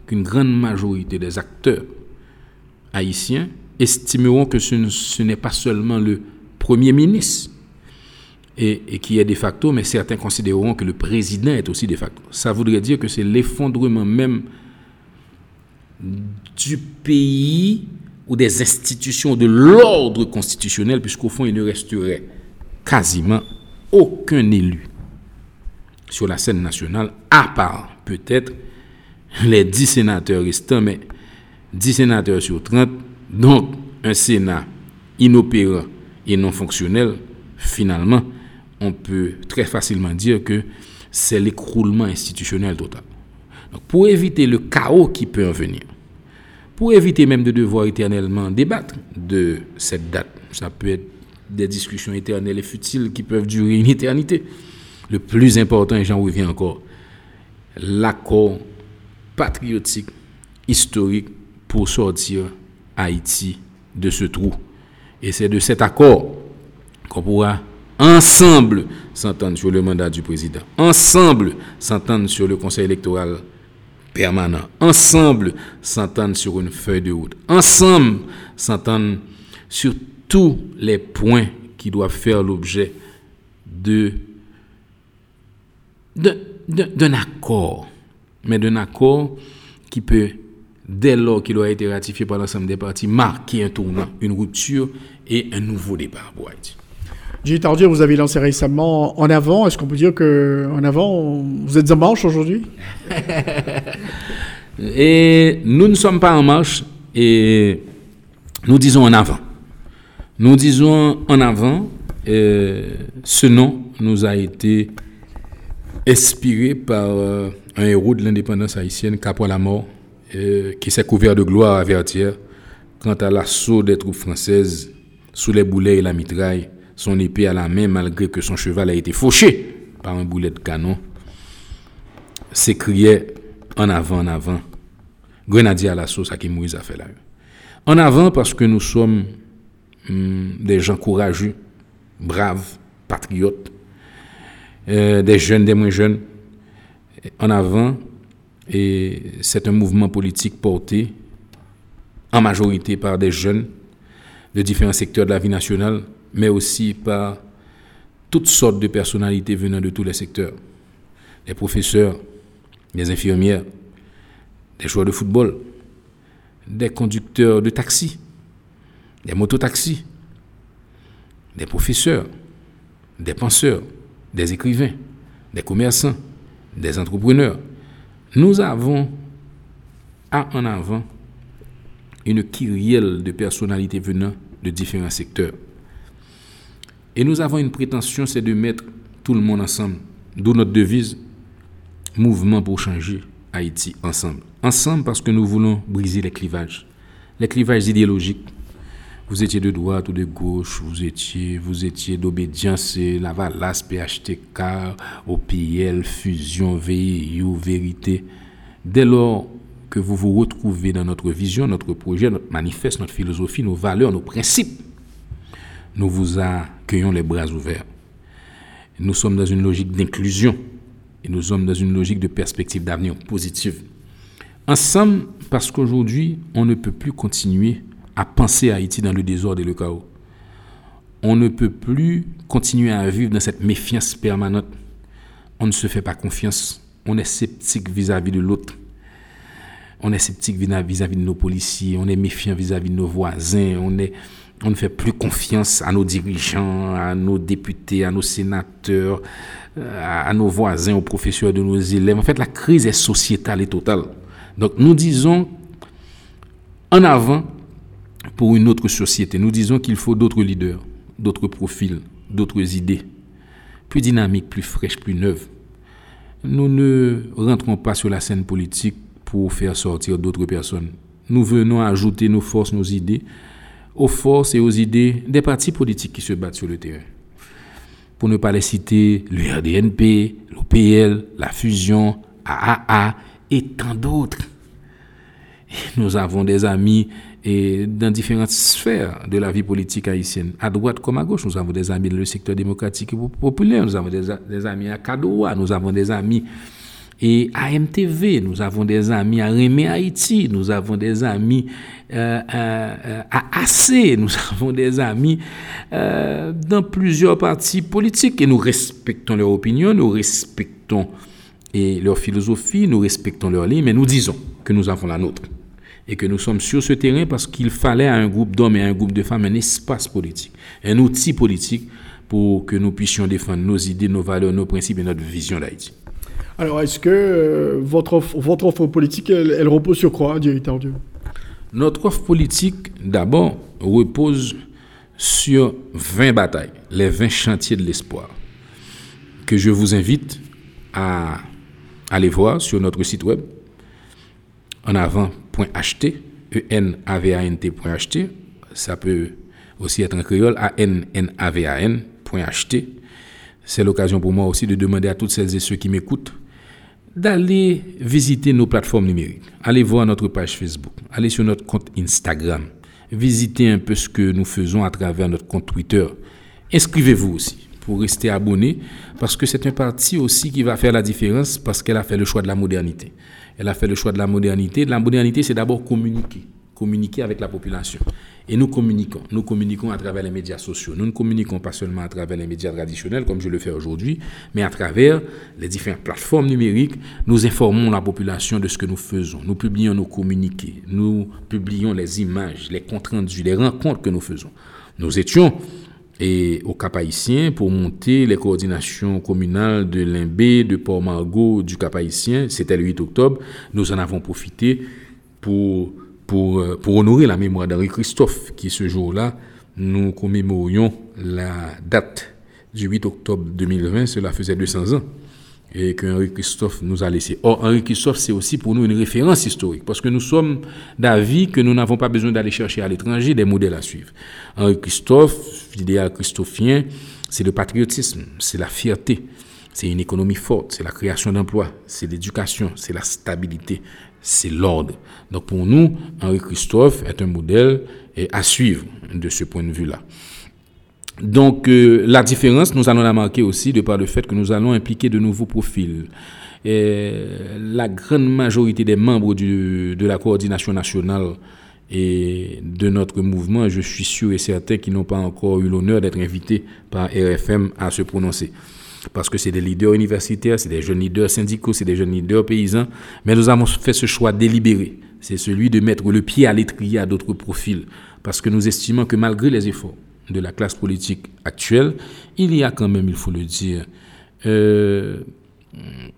qu'une grande majorité des acteurs haïtiens estimeront que ce, n'est pas seulement le Premier ministre et, qui est de facto, mais certains considéreront que le président est aussi de facto. Ça voudrait dire que c'est l'effondrement même du pays ou des institutions de l'ordre constitutionnel, puisqu'au fond, il ne resterait quasiment aucun élu sur la scène nationale, à part peut-être les 10 sénateurs restants, mais 10 sénateurs sur 30, donc un Sénat inopérant et non fonctionnel, finalement, on peut très facilement dire que c'est l'écroulement institutionnel total. pour éviter le chaos qui peut en venir, pour éviter même de devoir éternellement débattre de cette date, ça peut être des discussions éternelles et futiles qui peuvent durer une éternité. Le plus important, et j'en reviens encore, l'accord patriotique, historique pour sortir Haïti de ce trou. Et c'est de cet accord qu'on pourra ensemble s'entendre sur le mandat du président, ensemble s'entendre sur le conseil électoral permanent, ensemble s'entendre sur une feuille de route, ensemble s'entendre sur tous les points qui doivent faire l'objet de d'un accord, mais d'un accord qui peut, dès lors qu'il aura été ratifié par l'ensemble des partis, marquer un tournant, une rupture et un nouveau départ. Gilles Tardieu, vous avez lancé récemment En Avant. Est-ce qu'on peut dire que En Avant, vous êtes en marche aujourd'hui? [laughs] Et nous ne sommes pas en marche et nous disons En Avant. Nous disons En Avant. ce nom nous a été inspiré par euh, un héros de l'indépendance haïtienne, Capois la mort, qui s'est couvert de gloire à Vertière quant à l'assaut des troupes françaises sous les boulets et la mitraille, son épée à la main malgré que son cheval a été fauché par un boulet de canon, s'écriait en avant, en avant, grenadier à l'assaut, ça qui Moïse a fait là. En avant parce que nous sommes hum, des gens courageux, braves, patriotes, euh, des jeunes, des moins jeunes, en avant et c'est un mouvement politique porté en majorité par des jeunes de différents secteurs de la vie nationale, mais aussi par toutes sortes de personnalités venant de tous les secteurs. Des professeurs, des infirmières, des joueurs de football, des conducteurs de taxi, des mototaxis, des professeurs, des penseurs, des écrivains, des commerçants, des entrepreneurs. Nous avons à en avant une kyrielle de personnalités venant de différents secteurs. Et nous avons une prétention, c'est de mettre tout le monde ensemble. D'où notre devise, mouvement pour changer Haïti ensemble. Ensemble parce que nous voulons briser les clivages. Les clivages idéologiques. Vous étiez de droite ou de gauche, vous étiez, vous étiez d'obédience, Lavalas, PHTK, OPL, Fusion, VIU, Vérité. Dès lors que vous vous retrouvez dans notre vision, notre projet, notre manifeste, notre philosophie, nos valeurs, nos principes, nous vous accueillons les bras ouverts. Nous sommes dans une logique d'inclusion et nous sommes dans une logique de perspective d'avenir positive. Ensemble, parce qu'aujourd'hui, on ne peut plus continuer à penser à Haïti dans le désordre et le chaos. On ne peut plus continuer à vivre dans cette méfiance permanente. On ne se fait pas confiance. On est sceptique vis-à-vis de l'autre. On est sceptique vis-à-vis de nos policiers. On est méfiant vis-à-vis de nos voisins. On, est, on ne fait plus confiance à nos dirigeants, à nos députés, à nos sénateurs, à nos voisins, aux professeurs de nos élèves. En fait, la crise est sociétale et totale. Donc nous disons en avant pour une autre société. Nous disons qu'il faut d'autres leaders, d'autres profils, d'autres idées, plus dynamiques, plus fraîches, plus neuves. Nous ne rentrons pas sur la scène politique pour faire sortir d'autres personnes. Nous venons ajouter nos forces, nos idées, aux forces et aux idées des partis politiques qui se battent sur le terrain. Pour ne pas les citer, le RDNP, l'OPL, la Fusion, AAA et tant d'autres. Nous avons des amis dans différentes sphères de la vie politique haïtienne, à droite comme à gauche. Nous avons des amis dans le secteur démocratique et populaire, nous avons des, amis à Kadoa, nous avons des amis et à MTV, nous avons des amis. À Rémé Haïti, nous avons des amis. Euh, euh, à AC, nous [laughs] avons des amis. Euh, dans plusieurs partis politiques. Et nous respectons leur opinion, nous respectons et leur philosophie, nous respectons leur ligne, mais nous disons que nous avons la nôtre. Et que nous sommes sur ce terrain parce qu'il fallait à un groupe d'hommes et à un groupe de femmes un espace politique, un outil politique pour que nous puissions défendre nos idées, nos valeurs, nos principes et notre vision d'Haïti. Alors, est-ce que euh, votre, offre, votre offre politique, elle, repose sur quoi, directeur Dieu? Notre offre politique, d'abord, repose sur 20 batailles, les 20 chantiers de l'espoir, que je vous invite à aller voir sur notre site web en avant.ht, e n a v a n t.ht, ça peut aussi être en créole, a n n a v a n.ht. C'est l'occasion pour moi aussi de demander à toutes celles et ceux qui m'écoutent d'aller visiter nos plateformes numériques. Allez voir notre page Facebook, allez sur notre compte Instagram, visitez un peu ce que nous faisons à travers notre compte Twitter. Inscrivez-vous aussi pour rester abonné parce que c'est un parti aussi qui va faire la différence parce qu'elle a fait le choix de la modernité. Elle a fait le choix de la modernité. La modernité, c'est d'abord communiquer, communiquer avec la population. Et nous communiquons. Nous communiquons à travers les médias sociaux. Nous ne communiquons pas seulement à travers les médias traditionnels, comme je le fais aujourd'hui, mais à travers les différentes plateformes numériques. Nous informons la population de ce que nous faisons. Nous publions nos communiqués. Nous publions les images, les comptes rendus, les rencontres que nous faisons. Nous étions et au Cap Haïtien pour monter les coordinations communales de Limbé, de Port-Margot, du Cap Haïtien. C'était le 8 octobre. Nous en avons profité pour, pour, euh, pour honorer la mémoire d'Henri Christophe, qui ce jour-là, nous commémorions la date du 8 octobre 2020. Cela faisait 200 ans et que Henri Christophe nous a laissé. Or, Henri Christophe, c'est aussi pour nous une référence historique, parce que nous sommes d'avis que nous n'avons pas besoin d'aller chercher à l'étranger des modèles à suivre. Henri Christophe, l'idéal christophien, c'est le patriotisme, c'est la fierté, c'est une économie forte, c'est la création d'emplois, c'est l'éducation, c'est la stabilité, c'est l'ordre. Donc pour nous, Henri Christophe est un modèle à suivre de ce point de vue-là. Donc euh, la différence, nous allons la marquer aussi de par le fait que nous allons impliquer de nouveaux profils. La grande majorité des membres de la coordination nationale et de notre mouvement, je suis sûr et certain qu'ils n'ont pas encore eu l'honneur d'être invités par RFM à se prononcer. Parce que c'est des leaders universitaires, c'est des jeunes leaders syndicaux, c'est des jeunes leaders paysans. Mais nous avons fait ce choix délibéré. C'est celui de mettre le pied à l'étrier à d'autres profils. Parce que nous estimons que malgré les efforts de la classe politique actuelle, il y a quand même, il faut le dire, euh,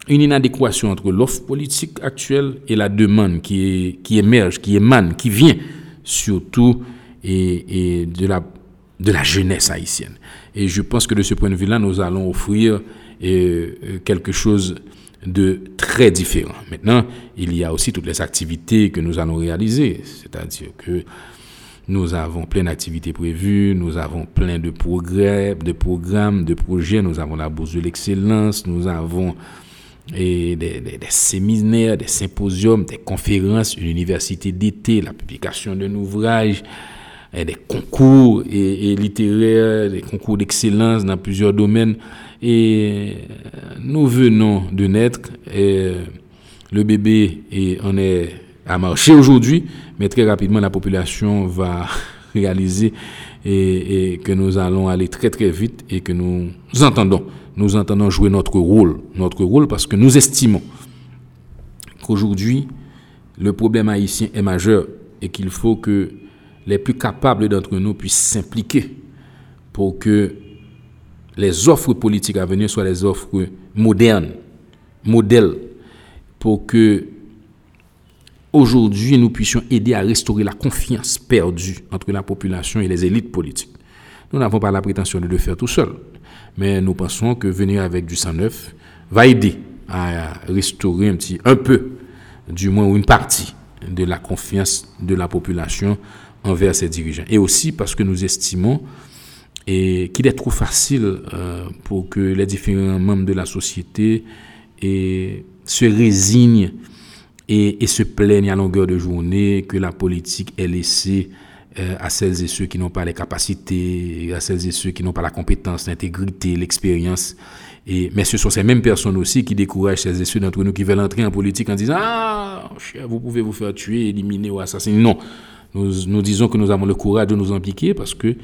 une inadéquation entre l'offre politique actuelle et la demande qui, émerge, qui émane, qui vient surtout et, de la jeunesse haïtienne. Et je pense que de ce point de vue-là, nous allons offrir euh, quelque chose de très différent. Maintenant, il y a aussi toutes les activités que nous allons réaliser, c'est-à-dire que nous avons plein d'activités prévues, nous avons plein de progrès, de programmes, de projets, nous avons la bourse de l'excellence, nous avons des, séminaires, des symposiums, des conférences, une université d'été, la publication d'un ouvrage, des concours et, littéraires, des concours d'excellence dans plusieurs domaines. Et nous venons de naître, et le bébé et on est à marcher aujourd'hui, mais très rapidement la population va [laughs] réaliser et, que nous allons aller très très vite et que nous entendons, nous entendons jouer notre rôle, notre rôle parce que nous estimons qu'aujourd'hui le problème haïtien est majeur et qu'il faut que les plus capables d'entre nous puissent s'impliquer pour que les offres politiques à venir soient des offres modernes, modèles, pour que aujourd'hui nous puissions aider à restaurer la confiance perdue entre la population et les élites politiques. Nous n'avons pas la prétention de le faire tout seul, mais nous pensons que venir avec du sang neuf va aider à restaurer un petit, un peu, du moins une partie de la confiance de la population envers ses dirigeants. Et aussi parce que nous estimons qu'il est trop facile euh, pour que les différents membres de la société se résignent et, se plaignent à longueur de journée que la politique est laissée euh, à celles et ceux qui n'ont pas les capacités, à celles et ceux qui n'ont pas la compétence, l'intégrité, l'expérience. Et, mais ce sont ces mêmes personnes aussi qui découragent celles et ceux d'entre nous qui veulent entrer en politique en disant Ah, vous pouvez vous faire tuer, éliminer ou assassiner. Non. Nous, nous disons que nous avons le courage de nous impliquer parce que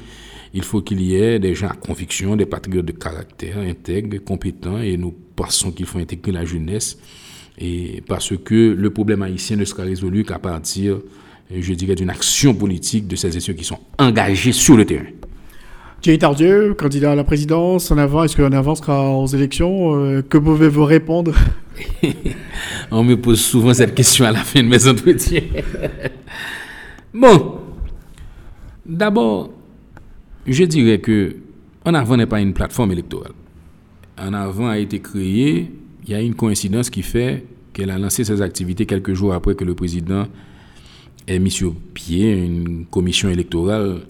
il faut qu'il y ait des gens à conviction, des patriotes de caractère, intègres, compétents, et nous pensons qu'il faut intégrer la jeunesse et parce que le problème haïtien ne sera résolu qu'à partir, je dirais, d'une action politique de ces et ceux qui sont engagés sur le terrain. Thierry Tardieu, candidat à la présidence, en avant, est-ce qu'en avant sera aux élections euh, Que pouvez-vous répondre? [laughs] On me pose souvent cette question à la fin de mes entretiens. Bon, d'abord, je dirais que En avant n'est pas une plateforme électorale. En avant a été créé il y a une coïncidence qui fait qu'elle a lancé ses activités quelques jours après que le président ait mis sur pied une commission électorale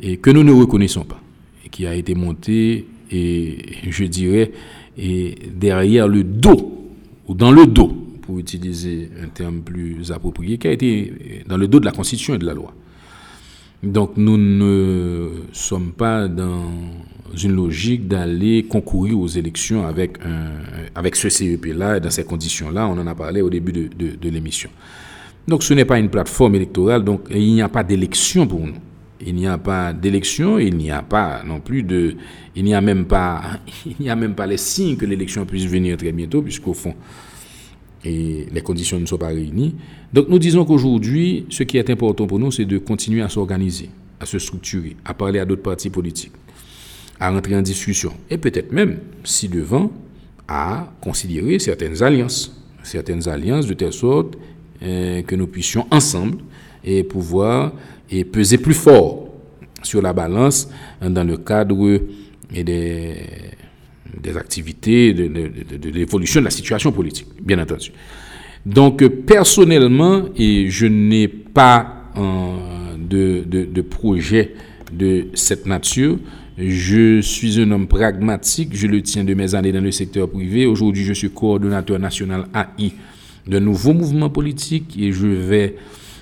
et que nous ne reconnaissons pas, et qui a été montée, et je dirais, et derrière le dos, ou dans le dos, pour utiliser un terme plus approprié, qui a été dans le dos de la Constitution et de la loi. Donc nous ne sommes pas dans une logique d'aller concourir aux élections avec, avec ce CEP-là, et dans ces conditions-là, on en a parlé au début de, de, l'émission. Donc ce n'est pas une plateforme électorale, donc il n'y a pas d'élection pour nous. Il n'y a pas d'élection, il n'y a pas non plus de... Il n'y a [laughs] il n'y a même pas les signes que l'élection puisse venir très bientôt, puisqu'au fond, et les conditions ne sont pas réunies. Donc nous disons qu'aujourd'hui, ce qui est important pour nous, c'est de continuer à s'organiser, à se structurer, à parler à d'autres partis politiques à rentrer en discussion. Et peut-être même, si devant, à considérer certaines alliances. Certaines alliances de telle sorte euh, que nous puissions ensemble et pouvoir et peser plus fort sur la balance dans le cadre des, des activités, de, l'évolution de la situation politique, bien entendu. Donc, personnellement, et je n'ai pas euh, de, de projet de cette nature, je suis un homme pragmatique, je le tiens de mes années dans le secteur privé. Aujourd'hui, je suis coordonnateur national AI de nouveaux mouvements politiques et je vais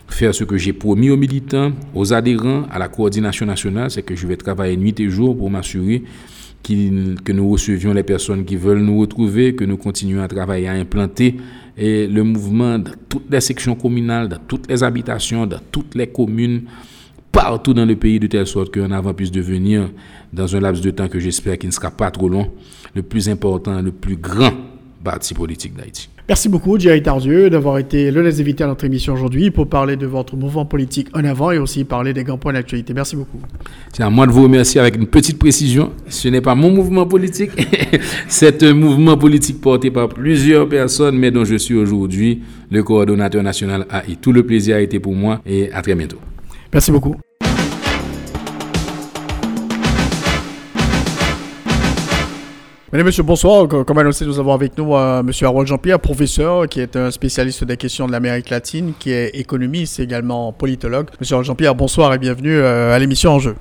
faire ce que j'ai promis aux militants, aux adhérents, à la coordination nationale, c'est que je vais travailler nuit et jour pour m'assurer que nous recevions les personnes qui veulent nous retrouver, que nous continuons à travailler à implanter. Et le mouvement dans toutes les sections communales, dans toutes les habitations, dans toutes les communes, partout dans le pays, de telle sorte qu'un avant puisse devenir, dans un laps de temps que j'espère qu'il ne sera pas trop long, le plus important, le plus grand parti politique d'Haïti. Merci beaucoup, Thierry Tardieu, d'avoir été le les invités à notre émission aujourd'hui pour parler de votre mouvement politique en avant et aussi parler des grands points d'actualité. Merci beaucoup. C'est à moi de vous remercier avec une petite précision. Ce n'est pas mon mouvement politique, [laughs] c'est un mouvement politique porté par plusieurs personnes, mais dont je suis aujourd'hui le coordonnateur national AI. Tout le plaisir a été pour moi et à très bientôt. Merci beaucoup. Mesdames, Messieurs, bonsoir. Comme annoncé, nous avons avec nous euh, M. Harold Jean-Pierre, professeur, qui est un spécialiste des questions de l'Amérique latine, qui est économiste, également politologue. M. Harold Jean-Pierre, bonsoir et bienvenue euh, à l'émission En Jeu.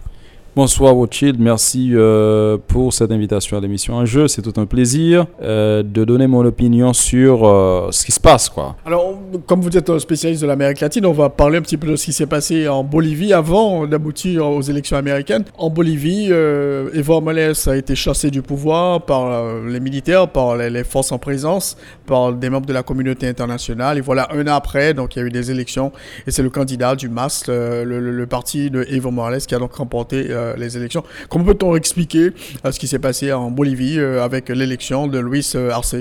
Bonsoir Rothschild, merci euh, pour cette invitation à l'émission Un jeu. C'est tout un plaisir euh, de donner mon opinion sur euh, ce qui se passe. Quoi. Alors, comme vous êtes un spécialiste de l'Amérique latine, on va parler un petit peu de ce qui s'est passé en Bolivie avant d'aboutir aux élections américaines. En Bolivie, Evo Morales a été chassé du pouvoir par les militaires, par les, forces en présence, par des membres de la communauté internationale. Et voilà, un an après, donc il y a eu des élections et c'est le candidat du MAS, le, le, parti de Evo Morales, qui a donc remporté euh, les élections. Comment peut-on expliquer euh, ce qui s'est passé en Bolivie euh, avec l'élection de Luis Arce?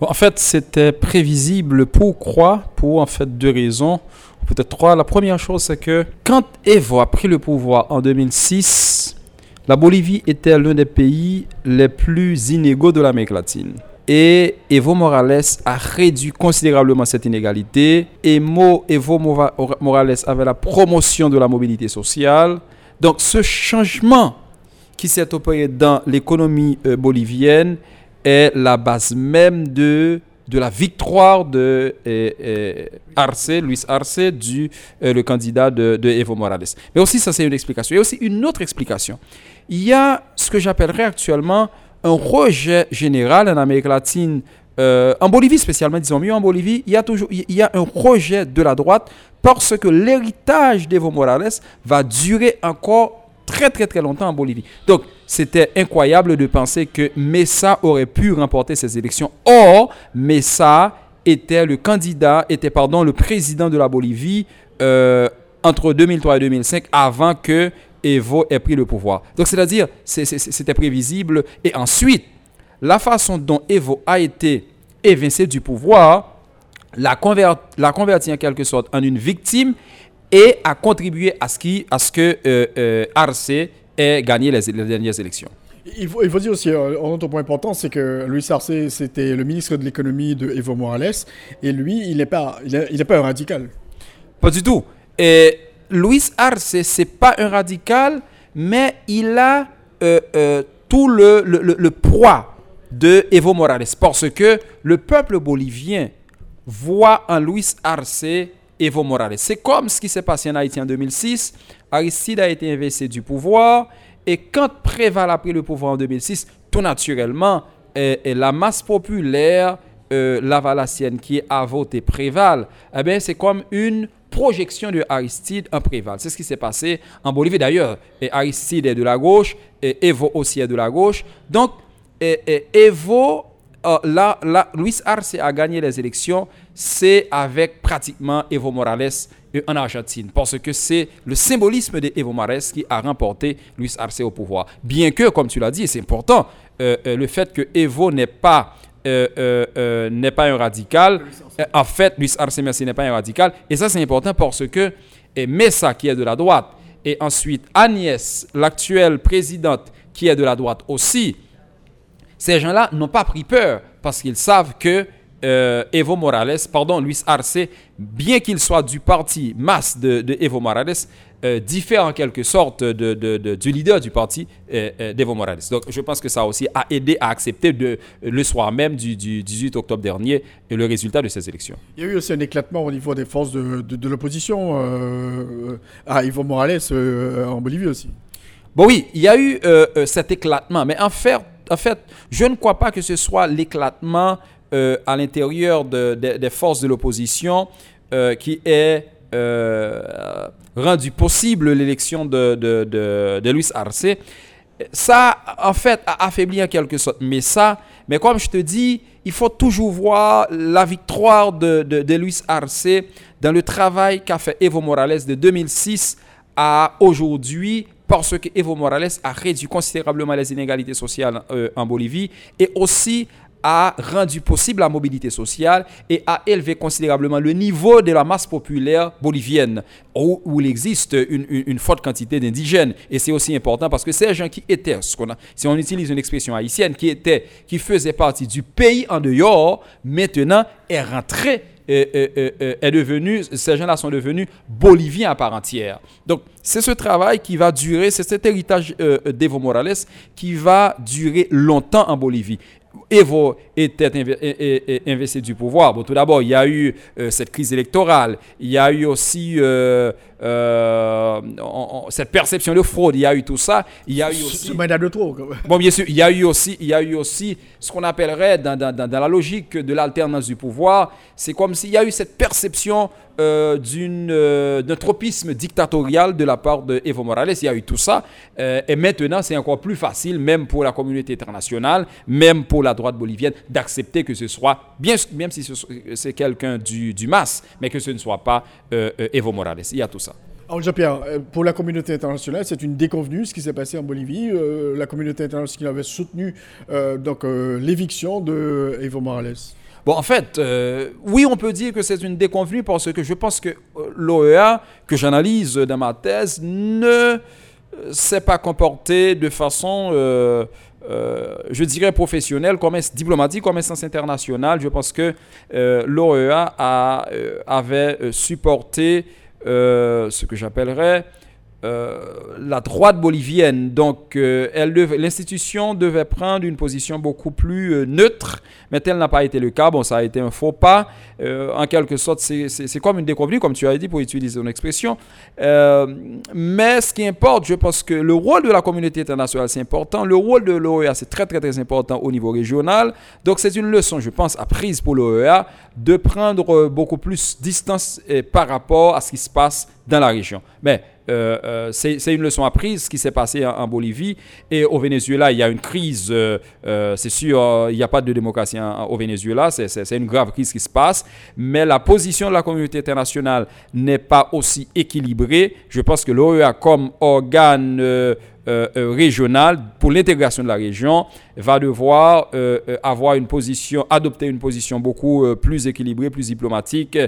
En fait, c'était prévisible. Pourquoi Pour en fait deux raisons. Peut-être trois. La première chose, c'est que quand Evo a pris le pouvoir en 2006, la Bolivie était l'un des pays les plus inégaux de l'Amérique latine. Et Evo Morales a réduit considérablement cette inégalité. Et Evo Morales avait la promotion de la mobilité sociale. Donc ce changement qui s'est opéré dans l'économie euh, bolivienne est la base même de, de la victoire de euh, euh, Arce, Luis Arce, du, le candidat de, Evo Morales. Mais aussi, ça c'est une explication. Il y a aussi une autre explication. Il y a ce que j'appellerais actuellement un rejet général en Amérique latine en Bolivie spécialement, disons mieux en Bolivie, il y a toujours il y a un rejet de la droite parce que l'héritage d'Evo Morales va durer encore très très très longtemps en Bolivie. Donc c'était incroyable de penser que Messa aurait pu remporter ces élections. Or, Messa était le candidat, était pardon, le président de la Bolivie euh, entre 2003 et 2005 avant que Evo ait pris le pouvoir. Donc c'est-à-dire, c'était prévisible. Et ensuite, la façon dont Evo a été évincé du pouvoir, la, la convertit en quelque sorte en une victime et a contribué à ce, qui, à ce que euh, euh, Arce ait gagné les, dernières élections. Il faut, il faut, dire aussi, euh, un autre point important, c'est que Luis Arce, c'était le ministre de l'économie de Evo Morales, et lui, il n'est pas, il pas un radical. Pas du tout. Et Luis Arce, c'est pas un radical, mais il a tout le, le, le poids de Evo Morales, parce que le peuple bolivien voit en Luis Arce Evo Morales. C'est comme ce qui s'est passé en Haïti en 2006. Aristide a été investi du pouvoir et quand Préval a pris le pouvoir en 2006, tout naturellement, la masse populaire euh, lavalassienne qui a voté Préval, eh bien, c'est comme une projection de Aristide en Préval. C'est ce qui s'est passé en Bolivie d'ailleurs. Aristide est de la gauche et Evo aussi est de la gauche. Donc, Evo euh, là, Luis Arce a gagné les élections, c'est avec pratiquement Evo Morales en Argentine. Parce que c'est le symbolisme d'Evo Morales qui a remporté Luis Arce au pouvoir. Bien que, comme tu l'as dit, c'est important, euh, euh, le fait que Evo n'est pas n'est pas un radical. en fait, Luis Arce Merci n'est pas un radical. Et ça, c'est important parce que Messa, qui est de la droite, et ensuite Agnès, l'actuelle présidente, qui est de la droite aussi, ces gens-là n'ont pas pris peur parce qu'ils savent que euh, Evo Morales, pardon, Luis Arce, bien qu'il soit du parti masse de, Evo Morales, euh, diffère en quelque sorte de, du leader du parti euh, d'Evo Morales. Donc je pense que ça aussi a aidé à accepter le soir même du, 18 octobre dernier le résultat de ces élections. Il y a eu aussi un éclatement au niveau des forces de, l'opposition à Evo Morales en Bolivie aussi. Bon oui, il y a eu cet éclatement, mais en fait, en fait, je ne crois pas que ce soit l'éclatement euh, à l'intérieur des forces de l'opposition euh, qui est euh, rendu possible l'élection de, Luis Arce, ça, en fait, a affaibli en quelque sorte. Mais ça, mais comme je te dis, il faut toujours voir la victoire de, de Luis Arce dans le travail qu'a fait Evo Morales de 2006 à aujourd'hui parce que Evo Morales a réduit considérablement les inégalités sociales euh, en Bolivie et aussi a rendu possible la mobilité sociale et a élevé considérablement le niveau de la masse populaire bolivienne, où, il existe une, forte quantité d'indigènes. Et c'est aussi important parce que ces gens qui étaient, si on utilise une expression haïtienne, qui étaient, qui faisaient partie du pays en dehors, maintenant est rentré est, est- est- est- devenu, ces gens-là sont devenus boliviens à part entière. Donc, c'est ce travail qui va durer, c'est cet héritage euh, d'Evo Morales qui va durer longtemps en Bolivie. Evo était inv- est- est- est investi du pouvoir. Bon, tout d'abord, il y a eu euh, cette crise électorale, il y a eu aussi euh, euh, on- on- cette perception de fraude, il y a eu tout ça, il y a eu aussi... Ce mandat de trop. quand même. Bon, bien sûr, il y a eu aussi, il y a eu aussi ce qu'on appellerait dans, dans- dans- dans la logique de l'alternance du pouvoir, c'est comme s'il y a eu cette perception euh, euh, d'un tropisme dictatorial de la part de Evo Morales. Il y a eu tout ça. Euh, et maintenant, c'est encore plus facile, même pour la communauté internationale, même pour la droite bolivienne, d'accepter que ce soit, bien, même si ce- c'est quelqu'un du, du MAS, mais que ce ne soit pas euh, euh, Evo Morales. Il y a tout ça. Alors Jean-Pierre, euh, pour la communauté internationale, c'est une déconvenue ce qui s'est passé en Bolivie. Euh, la communauté internationale avait soutenu euh, donc euh, l'éviction de Evo Morales. Bon, en fait, euh, oui, on peut dire que c'est une déconvenue parce que je pense que euh, l'OEA, que j'analyse dans ma thèse, ne euh, s'est pas comporté de façon, je dirais, professionnelle, comme diplomatique, comme instance internationale. Je pense que l'OEA avait supporté ce que j'appellerais euh, la droite bolivienne. Donc, euh, l'institution devait prendre une position beaucoup plus euh, neutre, mais tel n'a pas été le cas. Bon, ça a été un faux pas. Euh, en quelque sorte, c'est- comme une déconvenue, comme tu as dit, pour utiliser ton expression. Mais ce qui importe, je pense que le rôle de la communauté internationale, c'est important. Le rôle de l'OEA, c'est très, très, très important au niveau régional. Donc, c'est une leçon, je pense, apprise pour l'OEA de prendre beaucoup plus distance euh, par rapport à ce qui se passe dans la région. Mais euh, euh, c'est une leçon apprise, ce qui s'est passé en, Bolivie. Et au Venezuela, il y a une crise, euh, c'est sûr, il n'y a pas de démocratie au Venezuela, c'est une grave crise qui se passe. Mais la position de la communauté internationale n'est pas aussi équilibrée. Je pense que l'OEA, comme organe euh, euh, régional pour l'intégration de la région, va devoir euh, euh, avoir une position, adopter une position beaucoup plus équilibrée, plus diplomatique,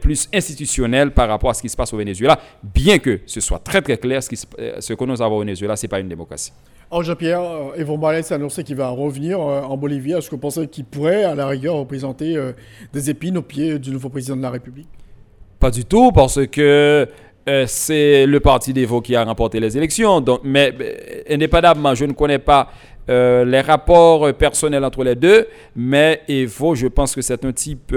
plus institutionnelle par rapport à ce qui se passe au Venezuela, bien que ce soit très très clair, ce, qui se- ce que nous avons au Venezuela, ce n'est pas une démocratie. Alors Jean-Pierre, Evo Morales a annoncé qu'il va revenir en Bolivie. Est-ce que vous pensez qu'il pourrait, à la rigueur, représenter des épines au pied du nouveau président de la République? Pas du tout, parce que euh, c'est le parti d'Evo qui a remporté les élections. Donc, mais euh, indépendamment, je ne connais pas euh, les rapports personnels entre les deux, mais Evo, je pense que c'est un type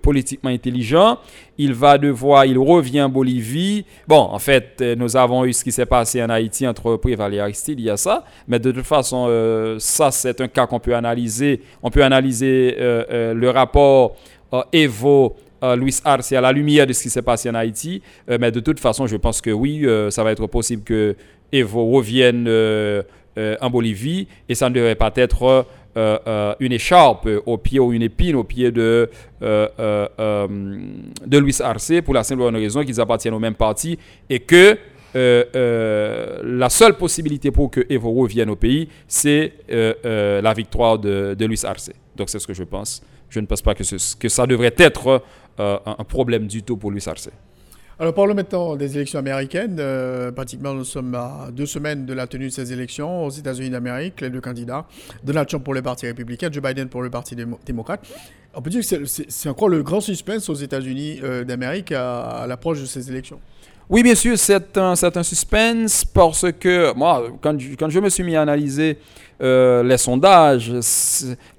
politiquement intelligent. Il va devoir, il revient en Bolivie. Bon, en fait, nous avons eu ce qui s'est passé en Haïti entre Préval et Aristide, il y a ça. Mais de toute façon, ça, c'est un cas qu'on peut analyser. On peut analyser le rapport Evo euh, Luis Arce à la lumière de ce qui s'est passé en Haïti. Euh, mais de toute façon, je pense que oui, euh, ça va être possible que Evo revienne euh, en Bolivie et ça ne devrait pas être une écharpe au pied ou une épine au pied de, de Luis Arce pour la simple raison qu'ils appartiennent au même parti et que la seule possibilité pour que Evo revienne au pays, c'est la victoire de, de Luis Arce. Donc c'est ce que je pense. Je ne pense pas que ça devrait être euh, un problème du tout pour Luis Arce. Alors parlons maintenant des élections américaines. Euh, pratiquement, nous sommes à deux semaines de la tenue de ces élections aux États-Unis d'Amérique. Les deux candidats, Donald Trump pour le Parti républicain, Joe Biden pour le Parti démo- démocrate. On peut dire que c'est- encore le grand suspense aux États-Unis euh, d'Amérique à, à l'approche de ces élections. Oui, bien sûr, c'est un, un suspense parce que moi, quand je me suis mis à analyser euh, les sondages,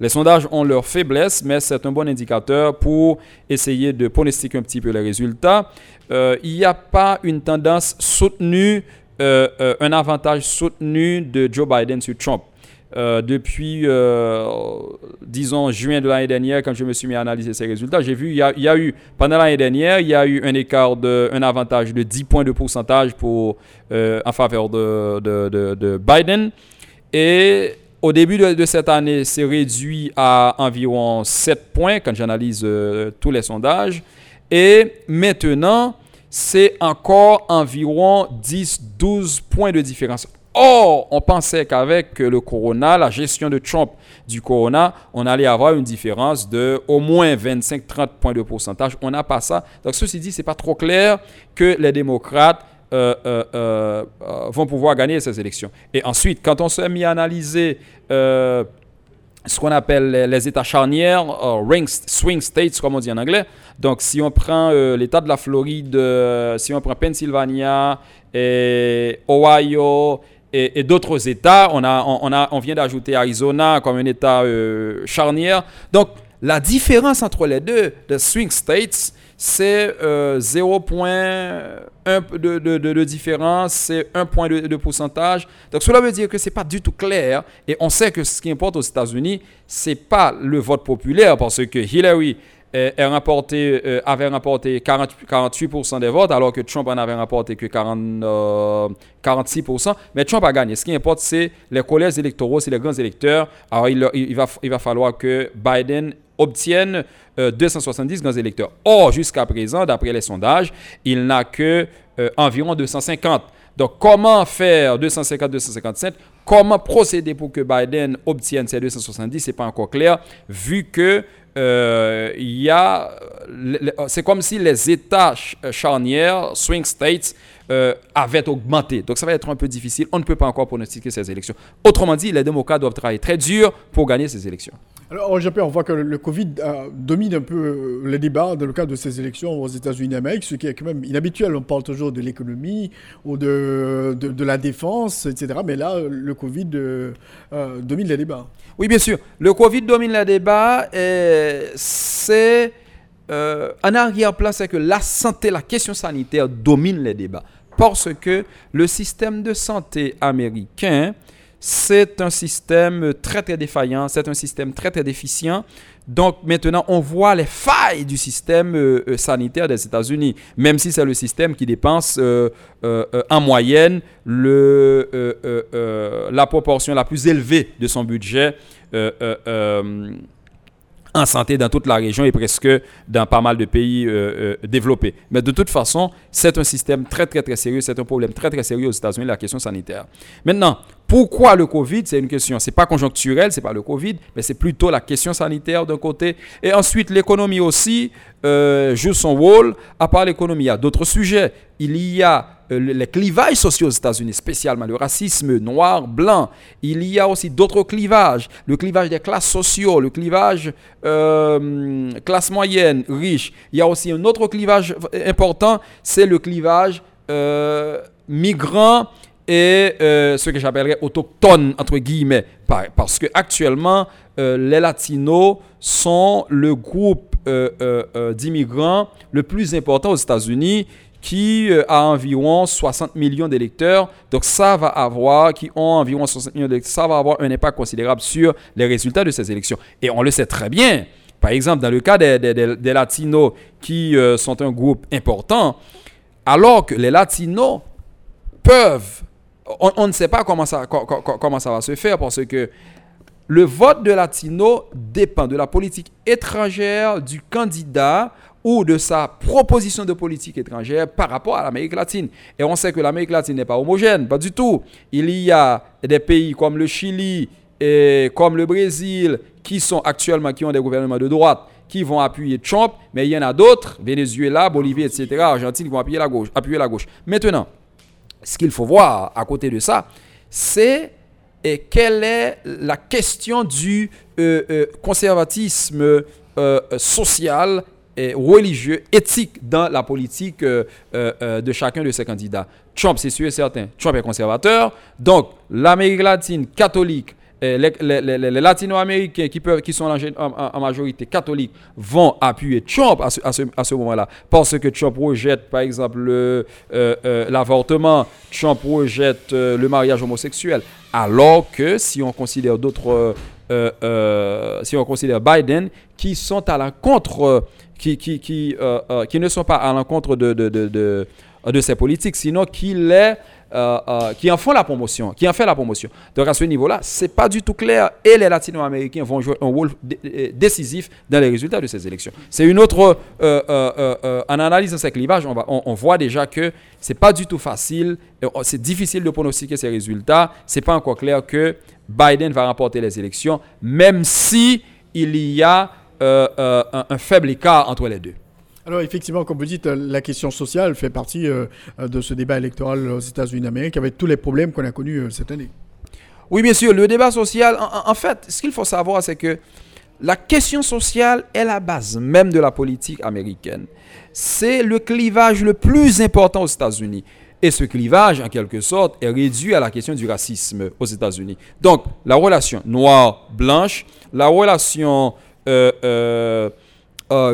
les sondages ont leur faiblesse, mais c'est un bon indicateur pour essayer de pronostiquer un petit peu les résultats. Euh, il n'y a pas une tendance soutenue, euh, un avantage soutenu de Joe Biden sur Trump. depuis, disons, juin de l'année dernière, quand je me suis mis à analyser ces résultats, j'ai vu, il y, a, eu, pendant l'année dernière, il y a eu un écart, de, un avantage de 10 points de pourcentage pour, en faveur de Biden. Et au début de, cette année, c'est réduit à environ 7 points quand j'analyse euh, tous les sondages. Et maintenant, c'est encore environ 10-12 points de différence. Or, on pensait qu'avec le corona, la gestion de Trump du corona, on allait avoir une différence de au moins 25-30 points de pourcentage. On n'a pas ça. Donc, ceci dit, c'est pas trop clair que les démocrates euh, euh, euh, vont pouvoir gagner ces élections. Et ensuite, quand on s'est mis à analyser ce qu'on appelle les, États charnières, ring- swing states, comme on dit en anglais. Donc, si on prend l'État de la Floride, si on prend Pennsylvania, Ohio et, d'autres États, on, a, on, a, on vient d'ajouter Arizona comme un État charnière. Donc, la différence entre les deux, de swing states, c'est euh, 0,1 de, de, de, différence, c'est 1 point de, pourcentage. Donc cela veut dire que c'est pas du tout clair. Et on sait que ce qui importe aux États-Unis, c'est pas le vote populaire, parce que Hillary euh, remporté, euh, avait remporté 40 48% des votes, alors que Trump en avait remporté que 40, euh, 46%. Mais Trump a gagné. Ce qui importe, c'est les collèges électoraux, c'est les grands électeurs. Alors il, va, il va falloir que Biden obtienne euh, 270 grands électeurs. Or, jusqu'à présent, d'après les sondages, il n'a que environ 250. Donc, comment faire 250-257 Comment procéder pour que Biden obtienne ces 270 C'est pas encore clair, vu que euh, il y a, c'est comme si les États ch- charnières, swing states, euh, avaient augmenté. Donc, ça va être un peu difficile. On ne peut pas encore pronostiquer ces élections. Autrement dit, les démocrates doivent travailler très dur pour gagner ces élections. Alors, Jean-Pierre, on voit que le Covid euh, domine un peu euh, les débats dans le cadre de ces élections aux États-Unis d'Amérique, ce qui est quand même inhabituel. On parle toujours de l'économie ou de, de, de la défense, etc. Mais là, le Covid euh, euh, domine les débats. Oui, bien sûr. Le Covid domine le débat. et C'est euh, en arrière-plan, c'est que la santé, la question sanitaire domine les débats. Parce que le système de santé américain, c'est un système très très défaillant, c'est un système très très déficient. Donc maintenant, on voit les failles du système euh, euh, sanitaire des États-Unis, même si c'est le système qui dépense en moyenne la proportion la plus élevée de son budget. En santé dans toute la région et presque dans pas mal de pays euh, euh, développés. Mais de toute façon, c'est un système très très très sérieux, c'est un problème très très sérieux aux États-Unis, la question sanitaire. Maintenant, pourquoi le Covid C'est une question, c'est pas conjoncturel, c'est pas le Covid, mais c'est plutôt la question sanitaire d'un côté. Et ensuite, l'économie aussi euh, joue son rôle. À part l'économie, il y a d'autres sujets. Il y a euh, le- les clivages sociaux aux États-Unis, spécialement le racisme noir, blanc. Il y a aussi d'autres clivages, le clivage des classes sociaux, le clivage euh, classe moyenne, riche. Il y a aussi un autre clivage important, c'est le clivage euh, migrant et euh, ce que j'appellerais autochtone entre guillemets Par- parce que actuellement euh, les latinos sont le groupe euh, d'immigrants le plus important aux États-Unis qui a environ 60 millions d'électeurs. Donc ça va avoir, qui ont environ 60 millions d'électeurs, ça va avoir un impact considérable sur les résultats de ces élections. Et on le sait très bien. Par exemple, dans le cas des, latinos qui sont un groupe important, alors que les latinos peuvent, on, ne sait pas comment ça va se faire parce que le vote de latino dépend de la politique étrangère du candidat ou de sa proposition de politique étrangère par rapport à l'Amérique latine. Et on sait que l'Amérique latine n'est pas homogène, pas du tout. Il y a des pays comme le Chili et comme le Brésil qui sont actuellement, qui ont des gouvernements de droite, qui vont appuyer Trump, mais il y en a d'autres, Venezuela, Bolivie, etc., Argentine, qui vont appuyer la gauche. Appuyer la gauche. Maintenant, ce qu'il faut voir à côté de ça, c'est et quelle est la question du euh, euh, conservatisme euh, social et religieux, éthique dans la politique de chacun de ces candidats. Trump, c'est sûr et certain, Trump est conservateur, donc l'Amérique latine catholique, les, latino-américains qui, sont en, majorité catholiques vont appuyer Trump à ce, moment-là. Parce que Trump rejette, par exemple, le, euh, euh, l'avortement, Trump rejette euh, le mariage homosexuel. Alors que si on considère d'autres, si on considère Biden, qui ne sont pas à l'encontre de ces politiques, sinon qui les euh, euh, qui en font la promotion, qui en fait la promotion. Donc à ce niveau-là, c'est pas du tout clair et les Latino-Américains vont jouer un rôle dé- décisif dans les résultats de ces élections. C'est une autre, euh, euh, euh, euh, en analysant ces clivages, on, voit déjà que c'est pas du tout facile, euh, c'est difficile de pronostiquer ces résultats. C'est pas encore clair que Biden va remporter les élections, même si y a euh, euh, un faible écart entre les deux. Alors effectivement, comme vous dites, euh, la question sociale fait partie euh, euh, de ce débat électoral aux États-Unis d'Amérique avec tous les problèmes qu'on a connus cette année. Oui, bien sûr, le débat social, en, fait, ce qu'il faut savoir, c'est que la question sociale est la base même de la politique américaine. C'est le clivage le plus important aux États-Unis. Et ce clivage, en quelque sorte, est réduit à la question du racisme aux États-Unis. Donc, la relation noire-blanche, la relation euh, euh,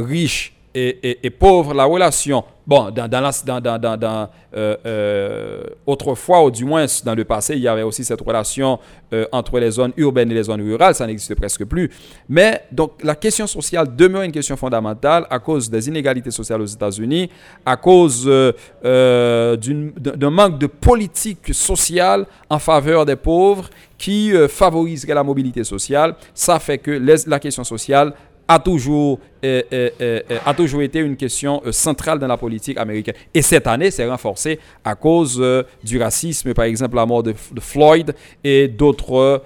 riche et, pauvre, la relation, bon, dans, dans, dans, dans, dans- euh, euh, autrefois, ou du moins dans le passé, il y avait aussi cette relation euh, entre les zones urbaines et les zones rurales, ça n'existe presque plus. Mais donc la question sociale demeure une question fondamentale à cause des inégalités sociales aux États-Unis, à cause d'un manque de politique sociale en faveur des pauvres qui favoriserait la mobilité sociale. Ça fait que la question sociale a toujours, euh, euh, euh, a toujours été une question centrale dans la politique américaine. Et cette année, c'est renforcé à cause du racisme, par exemple la mort de, Floyd et d'autres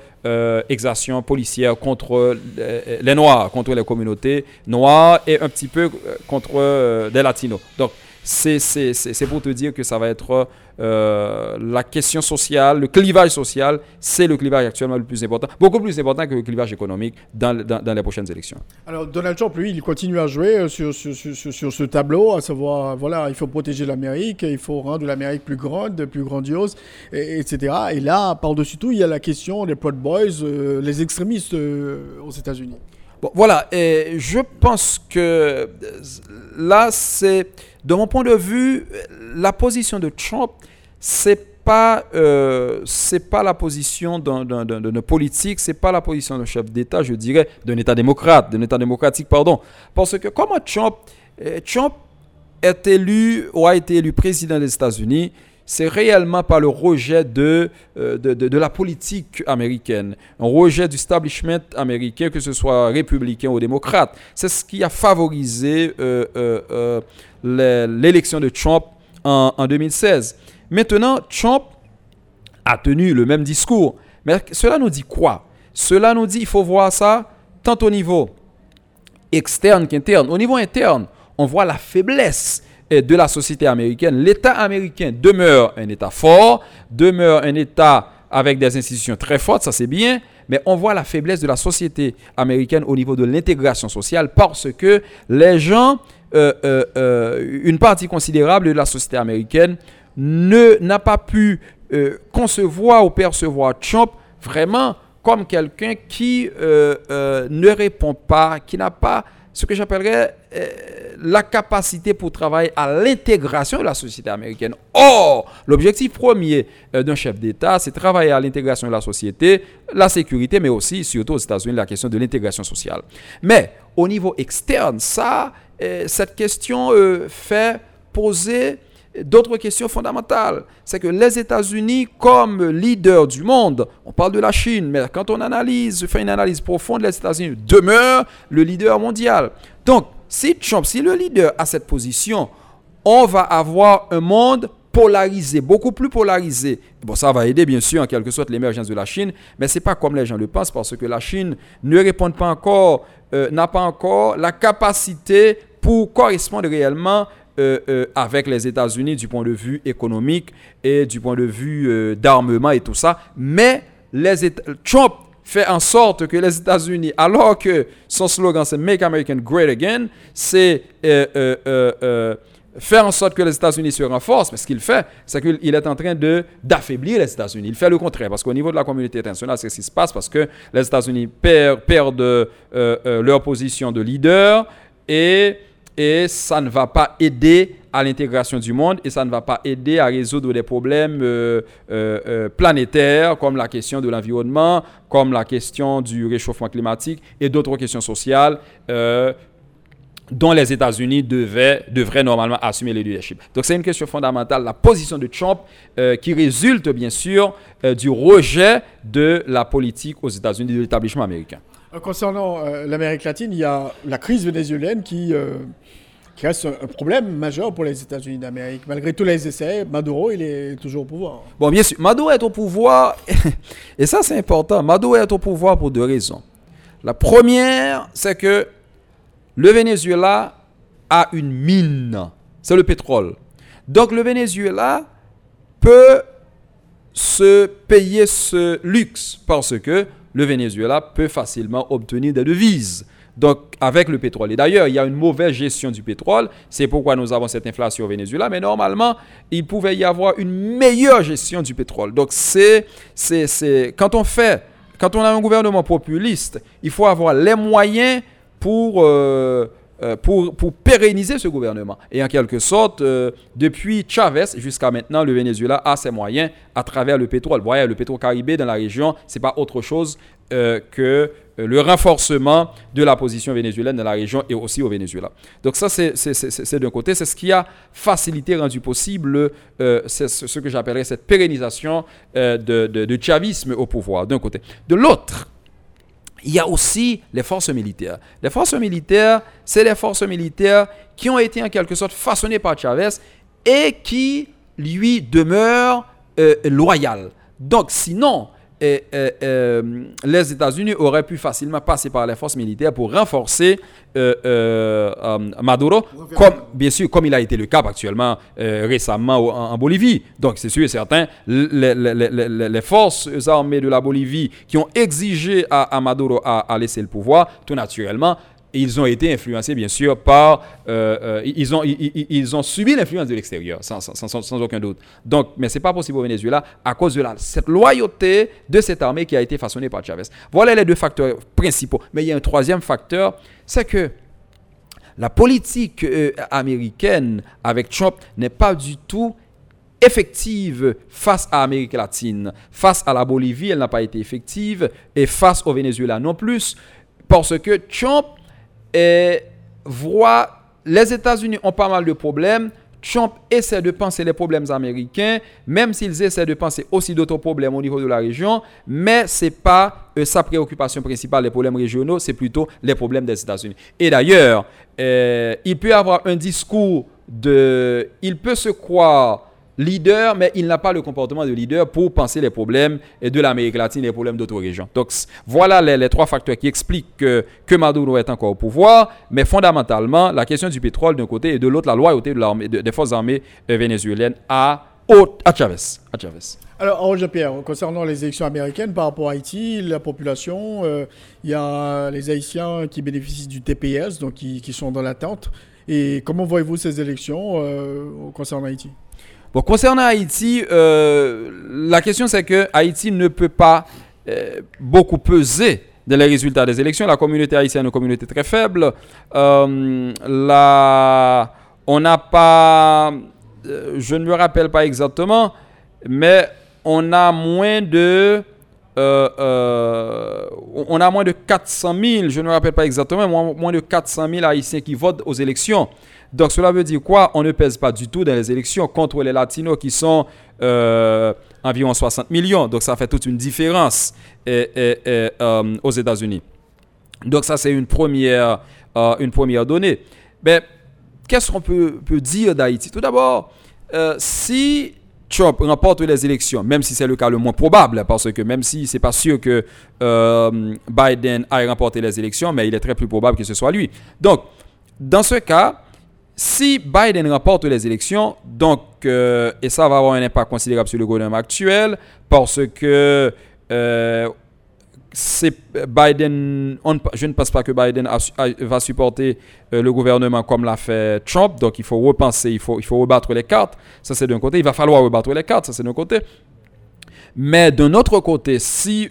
exactions policières contre les Noirs, contre les communautés noires et un petit peu contre des Latinos. Donc, c'est pour te dire que ça va être euh, la question sociale, le clivage social, c'est le clivage actuellement le plus important, beaucoup plus important que le clivage économique dans, dans- les prochaines élections. Alors Donald Trump, lui, il continue à jouer euh, sur, sur, sur, sur- ce tableau, à savoir, voilà, il faut protéger l'Amérique, il faut rendre l'Amérique plus grande, plus grandiose, et- etc. Et là, par-dessus tout, il y a la question des Proud Boys, euh, les extrémistes aux États-Unis. Voilà, et je pense que euh, là, c'est, de mon point de vue, la position de Trump, c'est pas, euh, pas la position d'un, d'un, d'un- d'un c'est pas la position d'un chef d'État, je dirais, d'un État démocrate, d'un État démocratique, pardon. Parce que comment Trump, euh, Trump est élu ou a été élu président des États-Unis, c'est réellement par le rejet de, euh, de, de- la politique américaine, un rejet du establishment américain, que ce soit républicain ou démocrate. C'est ce qui a favorisé euh, euh, l'élection de Trump en, en 2016. Maintenant, Trump a tenu le même discours. Mais cela nous dit quoi? Cela nous dit il faut voir ça tant au niveau externe qu'interne. Au niveau interne, on voit la faiblesse de la société américaine. L'État américain demeure un État fort, demeure un État avec des institutions très fortes, ça c'est bien, mais on voit la faiblesse de la société américaine au niveau de l'intégration sociale parce que les gens, euh, euh, euh, une partie considérable de la société américaine ne n'a pas pu concevoir ou percevoir Trump vraiment comme quelqu'un qui ne répond pas, qui n'a pas ce que j'appellerais euh, la capacité pour travailler à l'intégration de la société américaine. Or, l'objectif premier euh, d'un chef d'État, c'est travailler à l'intégration de la société, la sécurité, mais aussi, surtout aux États-Unis, la question de l'intégration sociale. Mais au niveau externe, ça, euh, cette question fait poser d'autres questions fondamentales. C'est que les États-Unis, comme leader du monde, on parle de la Chine, mais quand on analyse, fait une analyse profonde, les États-Unis demeurent le leader mondial. Donc, si Trump, si le leader a cette position, on va avoir un monde polarisé, beaucoup plus polarisé. Bon, ça va aider bien sûr en quelque sorte l'émergence de la Chine, mais c'est pas comme les gens le pensent parce que la Chine ne répond pas encore, euh, n'a pas encore la capacité pour correspondre réellement euh, euh, avec les États-Unis du point de vue économique et du point de vue euh, d'armement et tout ça. Mais les Trump fait en sorte que les États-Unis, alors que son slogan c'est Make America Great Again, c'est faire en sorte que les États-Unis se renforcent. Mais ce qu'il fait, c'est qu'il est en train d'affaiblir les États-Unis. Il fait le contraire parce qu'au niveau de la communauté internationale, c'est ce qui se passe parce que les États-Unis perdent, perdent leur position de leader et et ça ne va pas aider à l'intégration du monde et ça ne va pas aider à résoudre des problèmes euh, euh, euh, planétaires comme la question de l'environnement, comme la question du réchauffement climatique et d'autres questions sociales dont les États-Unis devaient, devraient normalement assumer le leadership. Donc c'est une question fondamentale, la position de Trump qui résulte bien sûr du rejet de la politique aux États-Unis, de l'établissement américain. Concernant l'Amérique latine, il y a la crise vénézuélienne qui qui reste un problème majeur pour les États-Unis d'Amérique. Malgré tous les essais, Maduro, il est toujours au pouvoir. Bon, bien sûr, Maduro est au pouvoir, [laughs] et ça c'est important, Maduro est au pouvoir pour deux raisons. La première, c'est que le Venezuela a une mine, c'est le pétrole. Donc le Venezuela peut se payer ce luxe parce que le Venezuela peut facilement obtenir des devises. Donc, avec le pétrole. Et d'ailleurs, il y a une mauvaise gestion du pétrole. C'est pourquoi nous avons cette inflation au Venezuela. Mais normalement, il pouvait y avoir une meilleure gestion du pétrole. Donc, c'est, c'est, c'est, quand on fait, quand on a un gouvernement populiste, il faut avoir les moyens pour, euh, pour, pour, pérenniser ce gouvernement. Et en quelque sorte, euh, depuis Chavez jusqu'à maintenant, le Venezuela a ses moyens à travers le pétrole. Vous voyez, le pétrole caribé dans la région, c'est pas autre chose que euh, le renforcement de la position vénézuélienne dans la région et aussi au Venezuela. Donc ça, c'est d'un côté, c'est ce qui a facilité, rendu possible euh, ce que j'appellerais cette pérennisation euh, de, de, chavisme au pouvoir, d'un côté. De l'autre, il y a aussi les forces militaires. Les forces militaires, c'est les forces militaires qui ont été en quelque sorte façonnées par Chavez et qui lui demeurent loyales. Donc sinon, et, euh, les États-Unis auraient pu facilement passer par les forces militaires pour renforcer euh, euh, Maduro, comme, bien sûr, comme il a été le cas actuellement récemment en, Bolivie. Donc, c'est sûr et certain, les, les, forces armées de la Bolivie qui ont exigé à, Maduro à, à laisser le pouvoir, tout naturellement, ils ont été influencés, bien sûr, par. Euh, euh, ils, ont, ils, ont subi l'influence de l'extérieur, sans, aucun doute. Donc, mais ce n'est pas possible au Venezuela à cause de la, cette loyauté de cette armée qui a été façonnée par Chavez. Voilà les deux facteurs principaux. Mais il y a un troisième facteur, c'est que la politique euh, américaine avec Trump n'est pas du tout effective face à l'Amérique latine. Face à la Bolivie, elle n'a pas été effective. Et face au Venezuela non plus. Parce que Trump et voit les États-Unis ont pas mal de problèmes. Trump essaie de penser les problèmes américains, même s'ils essaient de penser aussi d'autres problèmes au niveau de la région, mais ce n'est pas euh, sa préoccupation principale, les problèmes régionaux, c'est plutôt les problèmes des États-Unis. Et d'ailleurs, euh, il peut avoir un discours de... Il peut se croire leader, mais il n'a pas le comportement de leader pour penser les problèmes de l'Amérique latine les problèmes d'autres régions. Donc voilà les, trois facteurs qui expliquent que, Maduro est encore au pouvoir, mais fondamentalement, la question du pétrole d'un côté et de l'autre, la loyauté de des forces armées euh, vénézuéliennes à, à Chavez. À Chavez. Alors, Jean-Pierre, concernant les élections américaines par rapport à Haïti, la population, euh, il y a les Haïtiens qui bénéficient du TPS, donc qui, qui sont dans l'attente. Et comment voyez-vous ces élections euh, concernant Haïti? Concernant Haïti, euh, la question c'est que Haïti ne peut pas euh, beaucoup peser dans les résultats des élections. La communauté haïtienne est une communauté très faible. Euh, on n'a pas, je ne me rappelle pas exactement, mais on a moins de, on a moins de 400 000, je ne me rappelle pas exactement, moins de 400 000 Haïtiens qui votent aux élections. Donc cela veut dire quoi? On ne pèse pas du tout dans les élections contre les Latinos qui sont euh, environ 60 millions. Donc ça fait toute une différence euh, aux États-Unis. Donc ça c'est une première, euh, une première donnée. Mais qu'est-ce qu'on peut, dire d'Haïti? Tout d'abord, si Trump remporte les élections, même si c'est le cas le moins probable, parce que même si c'est pas sûr que Biden aille remporter les élections, mais il est très plus probable que ce soit lui. Donc, dans ce cas, si Biden remporte les élections, donc, euh, et ça va avoir un impact considérable sur le gouvernement actuel, parce que euh, Biden, je ne pense pas que Biden va supporter euh, le gouvernement comme l'a fait Trump, donc il faut repenser, il faut, il faut rebattre les cartes, ça c'est d'un côté, il va falloir rebattre les cartes, ça c'est d'un côté. Mais d'un autre côté, si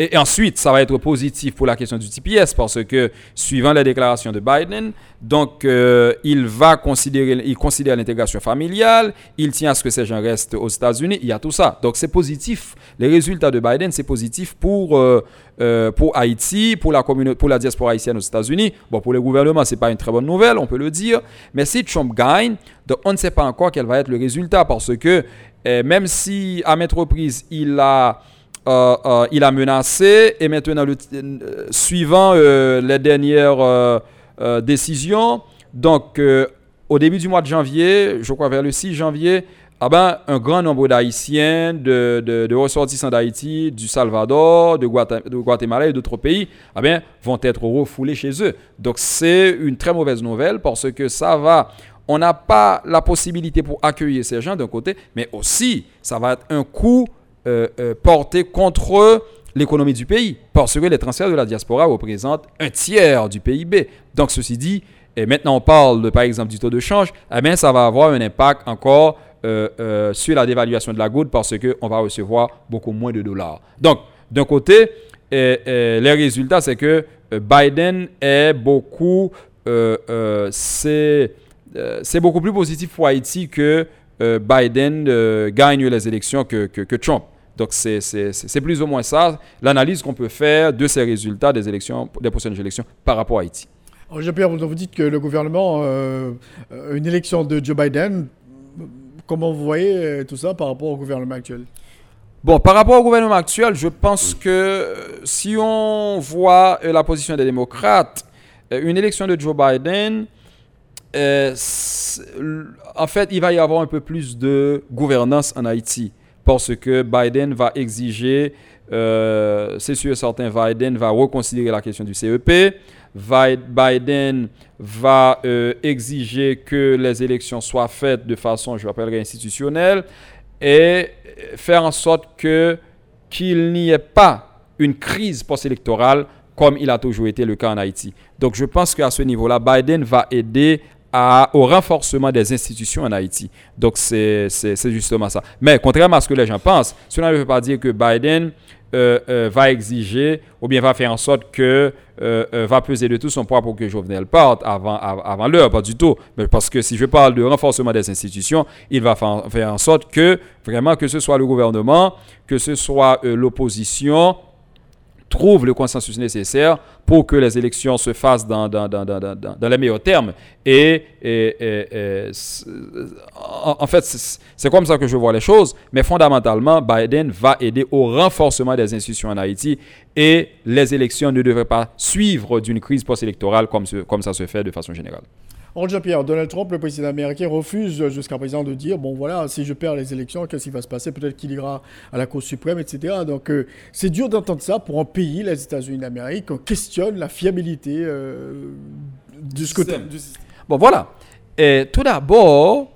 Et, ensuite, ça va être positif pour la question du TPS parce que, suivant la déclaration de Biden, donc euh, il va considérer, il considère l'intégration familiale, il tient à ce que ces gens restent aux États-Unis, il y a tout ça. Donc c'est positif. Les résultats de Biden, c'est positif pour, euh, euh, pour Haïti, pour la, pour la diaspora haïtienne aux États-Unis. Bon, pour le gouvernement, c'est pas une très bonne nouvelle, on peut le dire. Mais si Trump gagne, donc on ne sait pas encore quel va être le résultat parce que même si à maintes reprises il a euh, euh, il a menacé et maintenant, euh, suivant les dernières décisions, donc au début du mois de janvier, je crois vers le 6 janvier, ah ben, un grand nombre d'Haïtiens, de, ressortissants d'Haïti, du Salvador, de, Guatemala et d'autres pays, ah ben, vont être refoulés chez eux. Donc c'est une très mauvaise nouvelle parce que ça va on n'a pas la possibilité pour accueillir ces gens d'un côté, mais aussi ça va être un coup euh, euh, porté contre l'économie du pays, parce que les transferts de la diaspora représentent un tiers du PIB. Donc, ceci dit, et maintenant on parle par exemple du taux de change, eh bien, ça va avoir un impact encore euh, sur la dévaluation de la goutte parce qu'on va recevoir beaucoup moins de dollars. Donc, d'un côté, les résultats, c'est que Biden est beaucoup, c'est beaucoup plus positif pour Haïti que Biden gagne les élections que Trump. Donc, c'est plus ou moins ça, l'analyse qu'on peut faire de ces résultats des élections, des prochaines élections par rapport à Haïti. Jean-Pierre, vous dites que le gouvernement, euh, une élection de Joe Biden, comment vous voyez euh, tout ça par rapport au gouvernement actuel? Bon, par rapport au gouvernement actuel, je pense que euh, si on voit la position des démocrates, une élection de Joe Biden, en fait, il va y avoir un peu plus de gouvernance en Haïti parce que Biden va exiger, euh, c'est sûr et certain, Biden va reconsidérer la question du CEP. Biden va euh, exiger que les élections soient faites de façon, je l'appellerai, institutionnelle et faire en sorte que qu'il n'y ait pas une crise post-électorale comme il a toujours été le cas en Haïti. Donc je pense qu'à ce niveau-là, Biden va aider au renforcement des institutions en Haïti. Donc, c'est justement ça. Mais contrairement à ce que les gens pensent, cela ne veut pas dire que Biden euh, euh, va exiger ou bien va faire en sorte que euh, va peser de tout son poids pour que Jovenel parte avant, avant l'heure, pas du tout. Mais parce que si je parle de renforcement des institutions, il va faire en sorte que vraiment que ce soit le gouvernement, que ce soit l'opposition, trouve le consensus nécessaire pour que les élections se fassent dans, dans, dans, dans les meilleurs termes. Et, en, fait, c'est comme ça que je vois les choses. Mais fondamentalement, Biden va aider au renforcement des institutions en Haïti et les élections ne devraient pas suivre d'une crise post-électorale comme, comme ça se fait de façon générale. Jean-Pierre, Donald Trump, le président américain, refuse jusqu'à présent de dire bon voilà, si je perds les élections, qu'est-ce qui va se passer? Peut-être qu'il ira à la Cour suprême, etc. Donc euh, c'est dur d'entendre ça pour un pays, les États-Unis d'Amérique, on questionne la fiabilité euh, du, système. Bon voilà. Et, tout d'abord,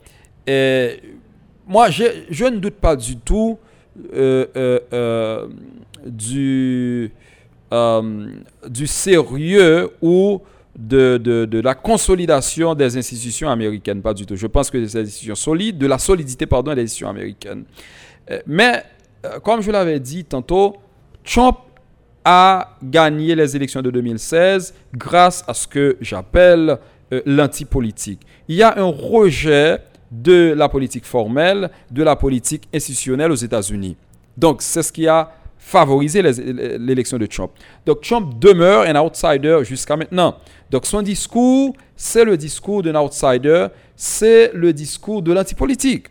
moi je, ne doute pas du tout euh, du, du sérieux ou de, de, la consolidation des institutions américaines, pas du tout. Je pense que des institutions solides, de la solidité, pardon, des institutions américaines. Euh, mais, euh, comme je l'avais dit tantôt, Trump a gagné les élections de 2016 grâce à ce que j'appelle euh, l'antipolitique. Il y a un rejet de la politique formelle, de la politique institutionnelle aux États-Unis. Donc, c'est ce qui a favorisé l'élection de Trump. Donc, Trump demeure un outsider jusqu'à maintenant. Donc son discours, c'est le discours d'un outsider, c'est le discours de l'antipolitique.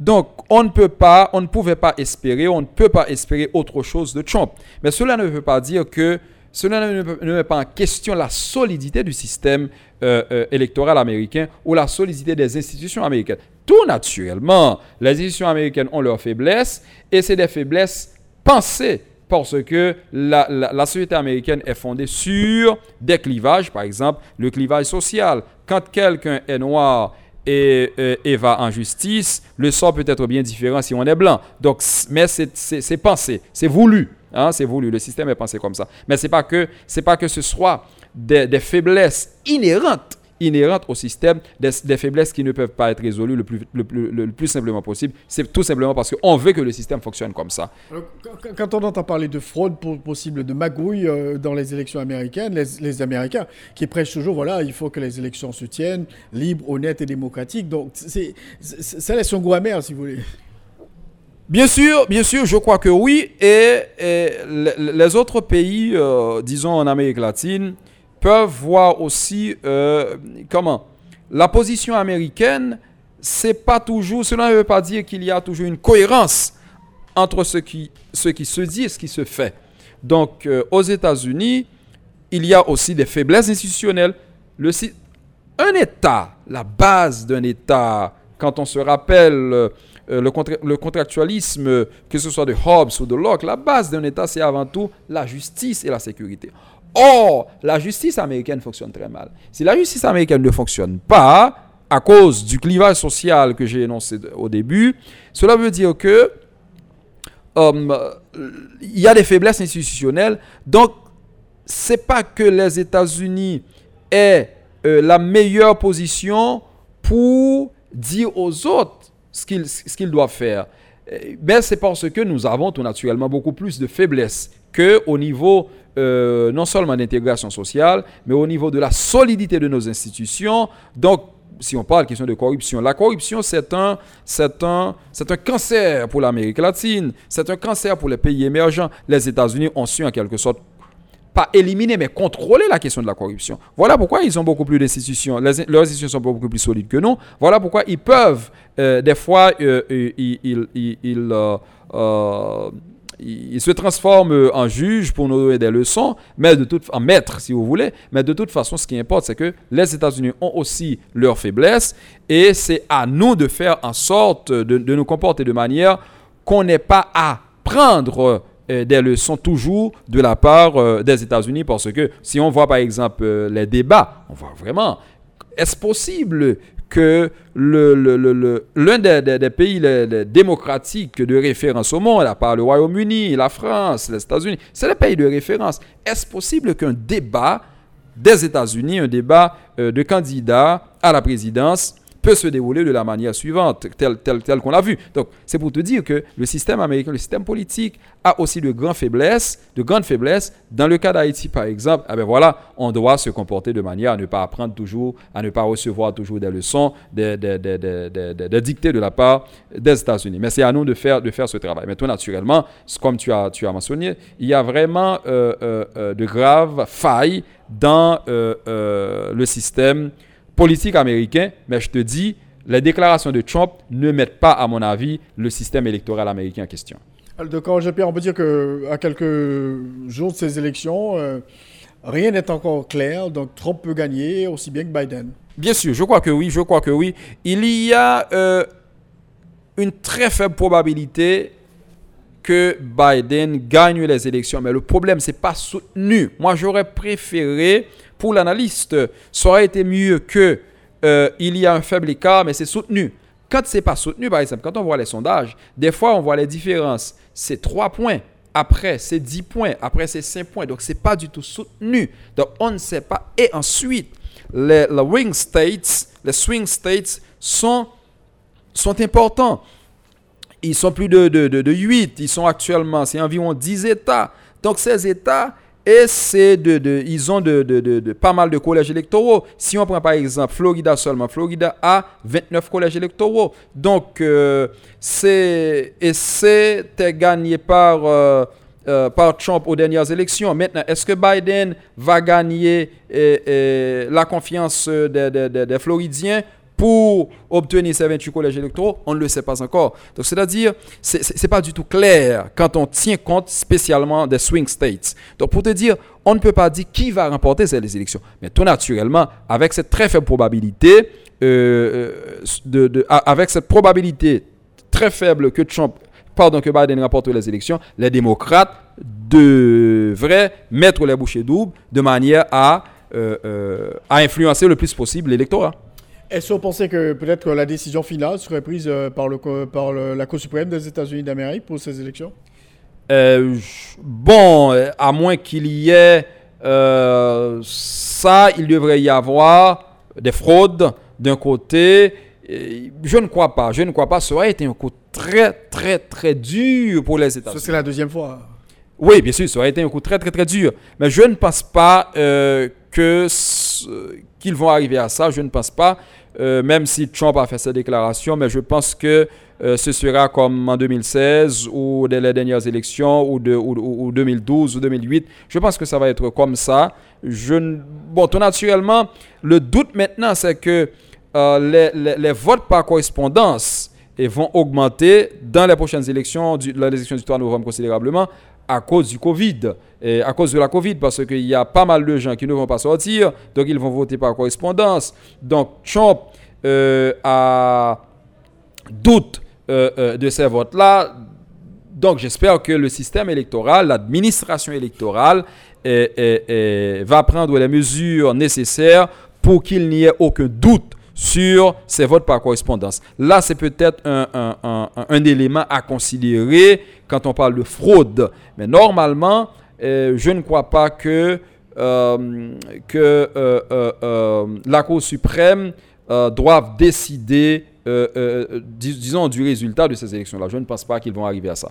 Donc on ne peut pas, on ne pouvait pas espérer, on ne peut pas espérer autre chose de Trump. Mais cela ne veut pas dire que cela ne, met pas en question la solidité du système euh, euh, électoral américain ou la solidité des institutions américaines. Tout naturellement, les institutions américaines ont leurs faiblesses et c'est des faiblesses pensées parce que la, société américaine est fondée sur des clivages, par exemple le clivage social. Quand quelqu'un est noir et, va en justice, le sort peut être bien différent si on est blanc. Donc, mais c'est pensé, c'est voulu. Hein, c'est voulu, le système est pensé comme ça. Mais ce n'est pas, que, pas que ce soit des, faiblesses inhérentes inhérentes au système, des, des faiblesses qui ne peuvent pas être résolues le plus, le plus, le plus simplement possible. C'est tout simplement parce qu'on veut que le système fonctionne comme ça. Alors, quand- on entend parler de fraude po- possible, de magouille euh, dans les élections américaines, les, les Américains qui prêchent toujours, voilà, il faut que les élections se tiennent libres, honnêtes et démocratiques. Donc, c'est, ça laisse un goût amer, si vous voulez. Bien sûr, bien sûr, je crois que oui. Et, et le- les autres pays, euh, disons en Amérique latine, peuvent voir aussi euh, comment la position américaine, c'est pas toujours. Cela ne veut pas dire qu'il y a toujours une cohérence entre ce qui, ce qui se dit et ce qui se fait. Donc, euh, aux États-Unis, il y a aussi des faiblesses institutionnelles. Un État, la base d'un État, quand on se rappelle euh, le, le contractualisme, que ce soit de Hobbes ou de Locke, la base d'un État, c'est avant tout la justice et la sécurité. Or, la justice américaine fonctionne très mal. Si la justice américaine ne fonctionne pas, à cause du clivage social que j'ai énoncé au début, cela veut dire que euh, il y a des faiblesses institutionnelles. Donc, c'est pas que les États-Unis aient euh, la meilleure position pour dire aux autres ce qu'ils doivent faire. Euh, Mais c'est parce que nous avons tout naturellement beaucoup plus de faiblesses que au niveau euh, non seulement d'intégration sociale, mais au niveau de la solidité de nos institutions. Donc, si on parle question de corruption, la corruption, c'est un, un, un cancer pour l'Amérique latine, c'est un cancer pour les pays émergents. Les États-Unis ont su en quelque sorte pas éliminer, mais contrôler la question de la corruption. Voilà pourquoi ils ont beaucoup plus d'institutions. Leurs institutions sont beaucoup plus solides que nous. Voilà pourquoi ils peuvent, euh, des fois, euh, ils, ils se transforment en juges pour nous donner des leçons, mais de toute, en maître, si vous voulez. Mais de toute façon, ce qui importe, c'est que les États-Unis ont aussi leurs faiblesses et c'est à nous de faire en sorte de, de nous comporter de manière qu'on n'ait pas à prendre euh, des leçons toujours de la part euh, des États-Unis parce que si on voit par exemple euh, les débats, on voit vraiment, est-ce possible que le- le- le- le- l'un des, pays démocratiques de référence au monde, à part le Royaume-Uni, la France, les États-Unis, c'est les pays de référence. Est-ce possible qu'un débat des États-Unis, un débat euh, de candidats à la présidence, peut se dérouler de la manière suivante, telle, qu'on l'a vu. Donc, c'est pour te dire que le système américain, le système politique, a aussi de grandes faiblesses, de grandes faiblesses. Dans le cas d'Haïti, par exemple, ah ben voilà, on doit se comporter de manière à ne pas apprendre toujours, à ne pas recevoir toujours des leçons, des, des, des, des, dictées de la part des États-Unis. Mais c'est à nous de faire, de faire ce travail. Mais toi, naturellement, comme tu as, tu as mentionné, il y a vraiment euh, euh, euh, de graves failles dans le système politique américain, mais je te dis, les déclarations de Trump ne mettent pas, à mon avis, le système électoral américain en question. Donc, Jean-Pierre, on peut dire qu'à quelques jours de ces élections, euh, rien n'est encore clair. Donc, Trump peut gagner aussi bien que Biden. Bien sûr, je crois que oui, je crois que oui. Il y a euh, une très faible probabilité que Biden gagne les élections, mais le problème, c'est pas soutenu. Moi, j'aurais préféré, pour l'analyste, ça aurait été mieux que euh, il y a un faible écart, mais c'est soutenu. Quand c'est pas soutenu, par exemple, quand on voit les sondages, des fois, on voit les différences. C'est 3 points. Après, c'est 10 points. Après, c'est 5 points. Donc, c'est pas du tout soutenu. Donc, on ne sait pas. Et ensuite, les, les wing states, les swing states sont, sont importants. Ils sont plus de, de, de, de 8. Ils sont actuellement, c'est environ 10 États. Donc, ces États, et c'est de, de, ils ont de, de, de, pas mal de collèges électoraux. Si on prend par exemple Florida seulement, Florida a 29 collèges électoraux. Donc, euh, c'est, gagné par, euh, euh, par Trump aux dernières élections. Maintenant, est-ce que Biden va gagner la confiance des- des Floridiens? Pour obtenir ces 28 collèges électoraux, on ne le sait pas encore. Donc, c'est-à-dire, c'est c'est- c'est pas du tout clair quand on tient compte spécialement des swing states. Donc, pour te dire, on ne peut pas dire qui va remporter ces élections. Mais tout naturellement, avec cette très faible probabilité, euh, euh, de, de- avec cette probabilité très faible que Trump, pardon, que Biden remporte les élections, les démocrates devraient mettre les bouchées doubles de manière à, euh, euh, à influencer le plus possible l'électorat. Est-ce vous pensez que peut-être que la décision finale serait prise euh, par, le, par le- la Cour suprême des États-Unis d'Amérique pour ces élections? Euh, bon, euh, à moins qu'il y ait euh, ça, il devrait y avoir des fraudes d'un côté. Je ne crois pas, je ne crois pas. Ça aurait été un coup très, très, très dur pour les États-Unis. c'est la deuxième fois. Oui, bien sûr, ça aurait été un coup très, très, très dur. Mais je ne pense pas euh, qu'ils vont arriver à ça. Je ne pense pas, euh, même si Trump a fait sa déclaration, mais je pense que euh, ce sera comme en 2016 ou dès les dernières élections ou, de, ou, 2012 ou 2008. Je pense que ça va être comme ça. Bon, tout naturellement, le doute maintenant, c'est que les, les, votes par correspondance vont augmenter dans les prochaines élections, du, l'élection du 3 novembre considérablement, à cause du Covid, à cause de la Covid, parce qu'il y a pas mal de gens qui ne vont pas sortir, donc ils vont voter par correspondance. Donc Trump euh, a doute euh, euh, de ces votes-là. Donc j'espère que le système électoral, l'administration électorale, va prendre les mesures nécessaires pour qu'il n'y ait aucun doute sur ces votes par correspondance. Là, c'est peut-être un, élément à considérer quand on parle de fraude. Mais normalement, euh, je ne crois pas que, euh, que euh, la Cour suprême doive décider, disons, du résultat de ces élections-là. Je ne pense pas qu'ils vont arriver à ça.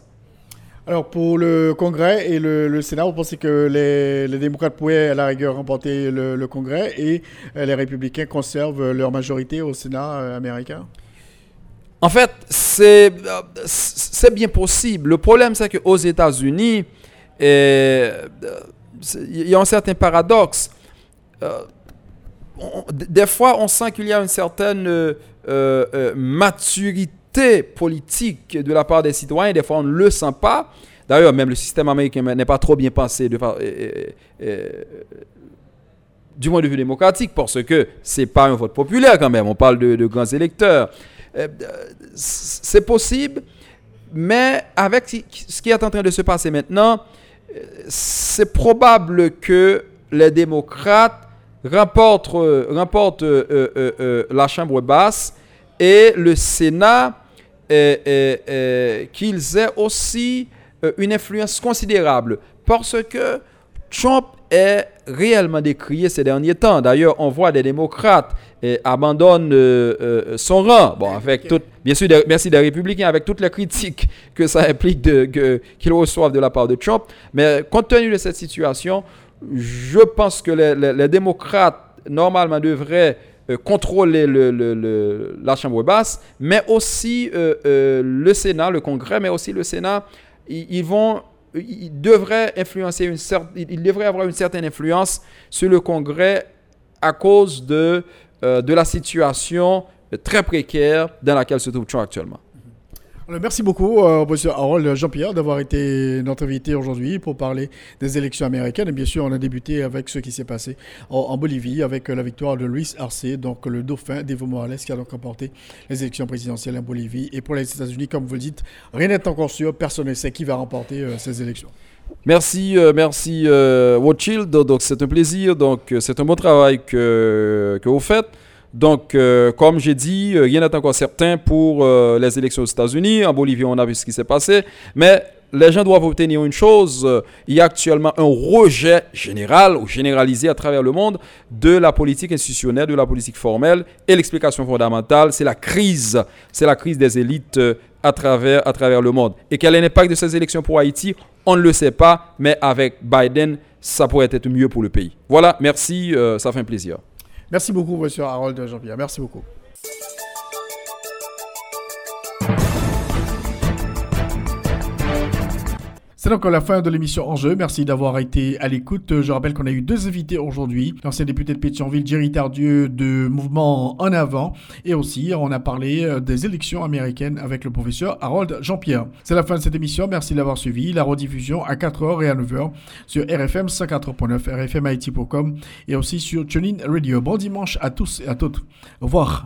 Alors, pour le Congrès et le, Sénat, vous pensez que les, démocrates pourraient, à la rigueur, remporter le, Congrès et euh, les républicains conservent leur majorité au Sénat euh, américain? En fait, c'est bien possible. Le problème, c'est qu'aux États-Unis, il y a un certain paradoxe. Euh, des fois, on sent qu'il y a une certaine maturité politique de la part des citoyens. Des fois, on ne le sent pas. D'ailleurs, même le système américain n'est pas trop bien pensé de, du point de vue démocratique, parce que ce n'est pas un vote populaire quand même. On parle de, grands électeurs. Euh, c'est possible, mais avec ce qui est en train de se passer maintenant, euh, c'est probable que les démocrates remportent, euh, la Chambre basse et le Sénat qu'ils aient aussi euh, une influence considérable. Parce que Trump est réellement décrié ces derniers temps. D'ailleurs, on voit des démocrates abandonnent euh, euh, son rang. Bon, avec tout, bien sûr, merci des républicains, avec toutes les critiques que ça implique qu'ils reçoivent de la part de Trump. Mais compte tenu de cette situation, je pense que les démocrates, normalement, devraient euh, contrôler le, la Chambre basse, mais aussi euh, euh, le Sénat, le Congrès, mais aussi le Sénat, ils, vont, ils devraient influencer une ils devraient avoir une certaine influence sur le Congrès à cause de, de la situation très précaire dans laquelle se trouve Trump actuellement. Merci beaucoup, euh, monsieur Harold Jean-Pierre, d'avoir été notre invité aujourd'hui pour parler des élections américaines. Et bien sûr, on a débuté avec ce qui s'est passé en, Bolivie, avec la victoire de Luis Arce, donc le dauphin d'Evo Morales, qui a donc remporté les élections présidentielles en Bolivie. Et pour les États-Unis, comme vous le dites, rien n'est encore sûr, personne ne sait qui va remporter euh, ces élections. Merci, euh, merci euh, Donc, c'est un plaisir. Donc, c'est un bon travail que, que vous faites. Donc, euh, comme j'ai dit, euh, rien n'est encore certain pour euh, les élections aux États-Unis. En Bolivie, on a vu ce qui s'est passé. Mais les gens doivent obtenir une chose. il y a actuellement un rejet général ou généralisé à travers le monde de la politique institutionnelle, de la politique formelle. Et l'explication fondamentale, c'est la crise. C'est la crise des élites à travers, à travers le monde. Et quel est l'impact de ces élections pour Haïti? On ne le sait pas, mais avec Biden, ça pourrait être mieux pour le pays. Voilà, merci, ça fait un plaisir. Merci beaucoup, monsieur Harold Jean-Pierre. Merci beaucoup. C'est donc la fin de l'émission Enjeu. Merci d'avoir été à l'écoute. Je rappelle qu'on a eu deux invités aujourd'hui. L'ancien député de Pétionville, Jerry Tardieu, de Mouvement En Avant. Et aussi, on a parlé euh, des élections américaines avec le professeur Harold Jean-Pierre. C'est la fin de cette émission. Merci d'avoir suivi. La rediffusion à 4h et à 9h sur RFM 104.9, rfmit.com et aussi sur TuneIn Radio. Bon dimanche à tous et à toutes. Au revoir.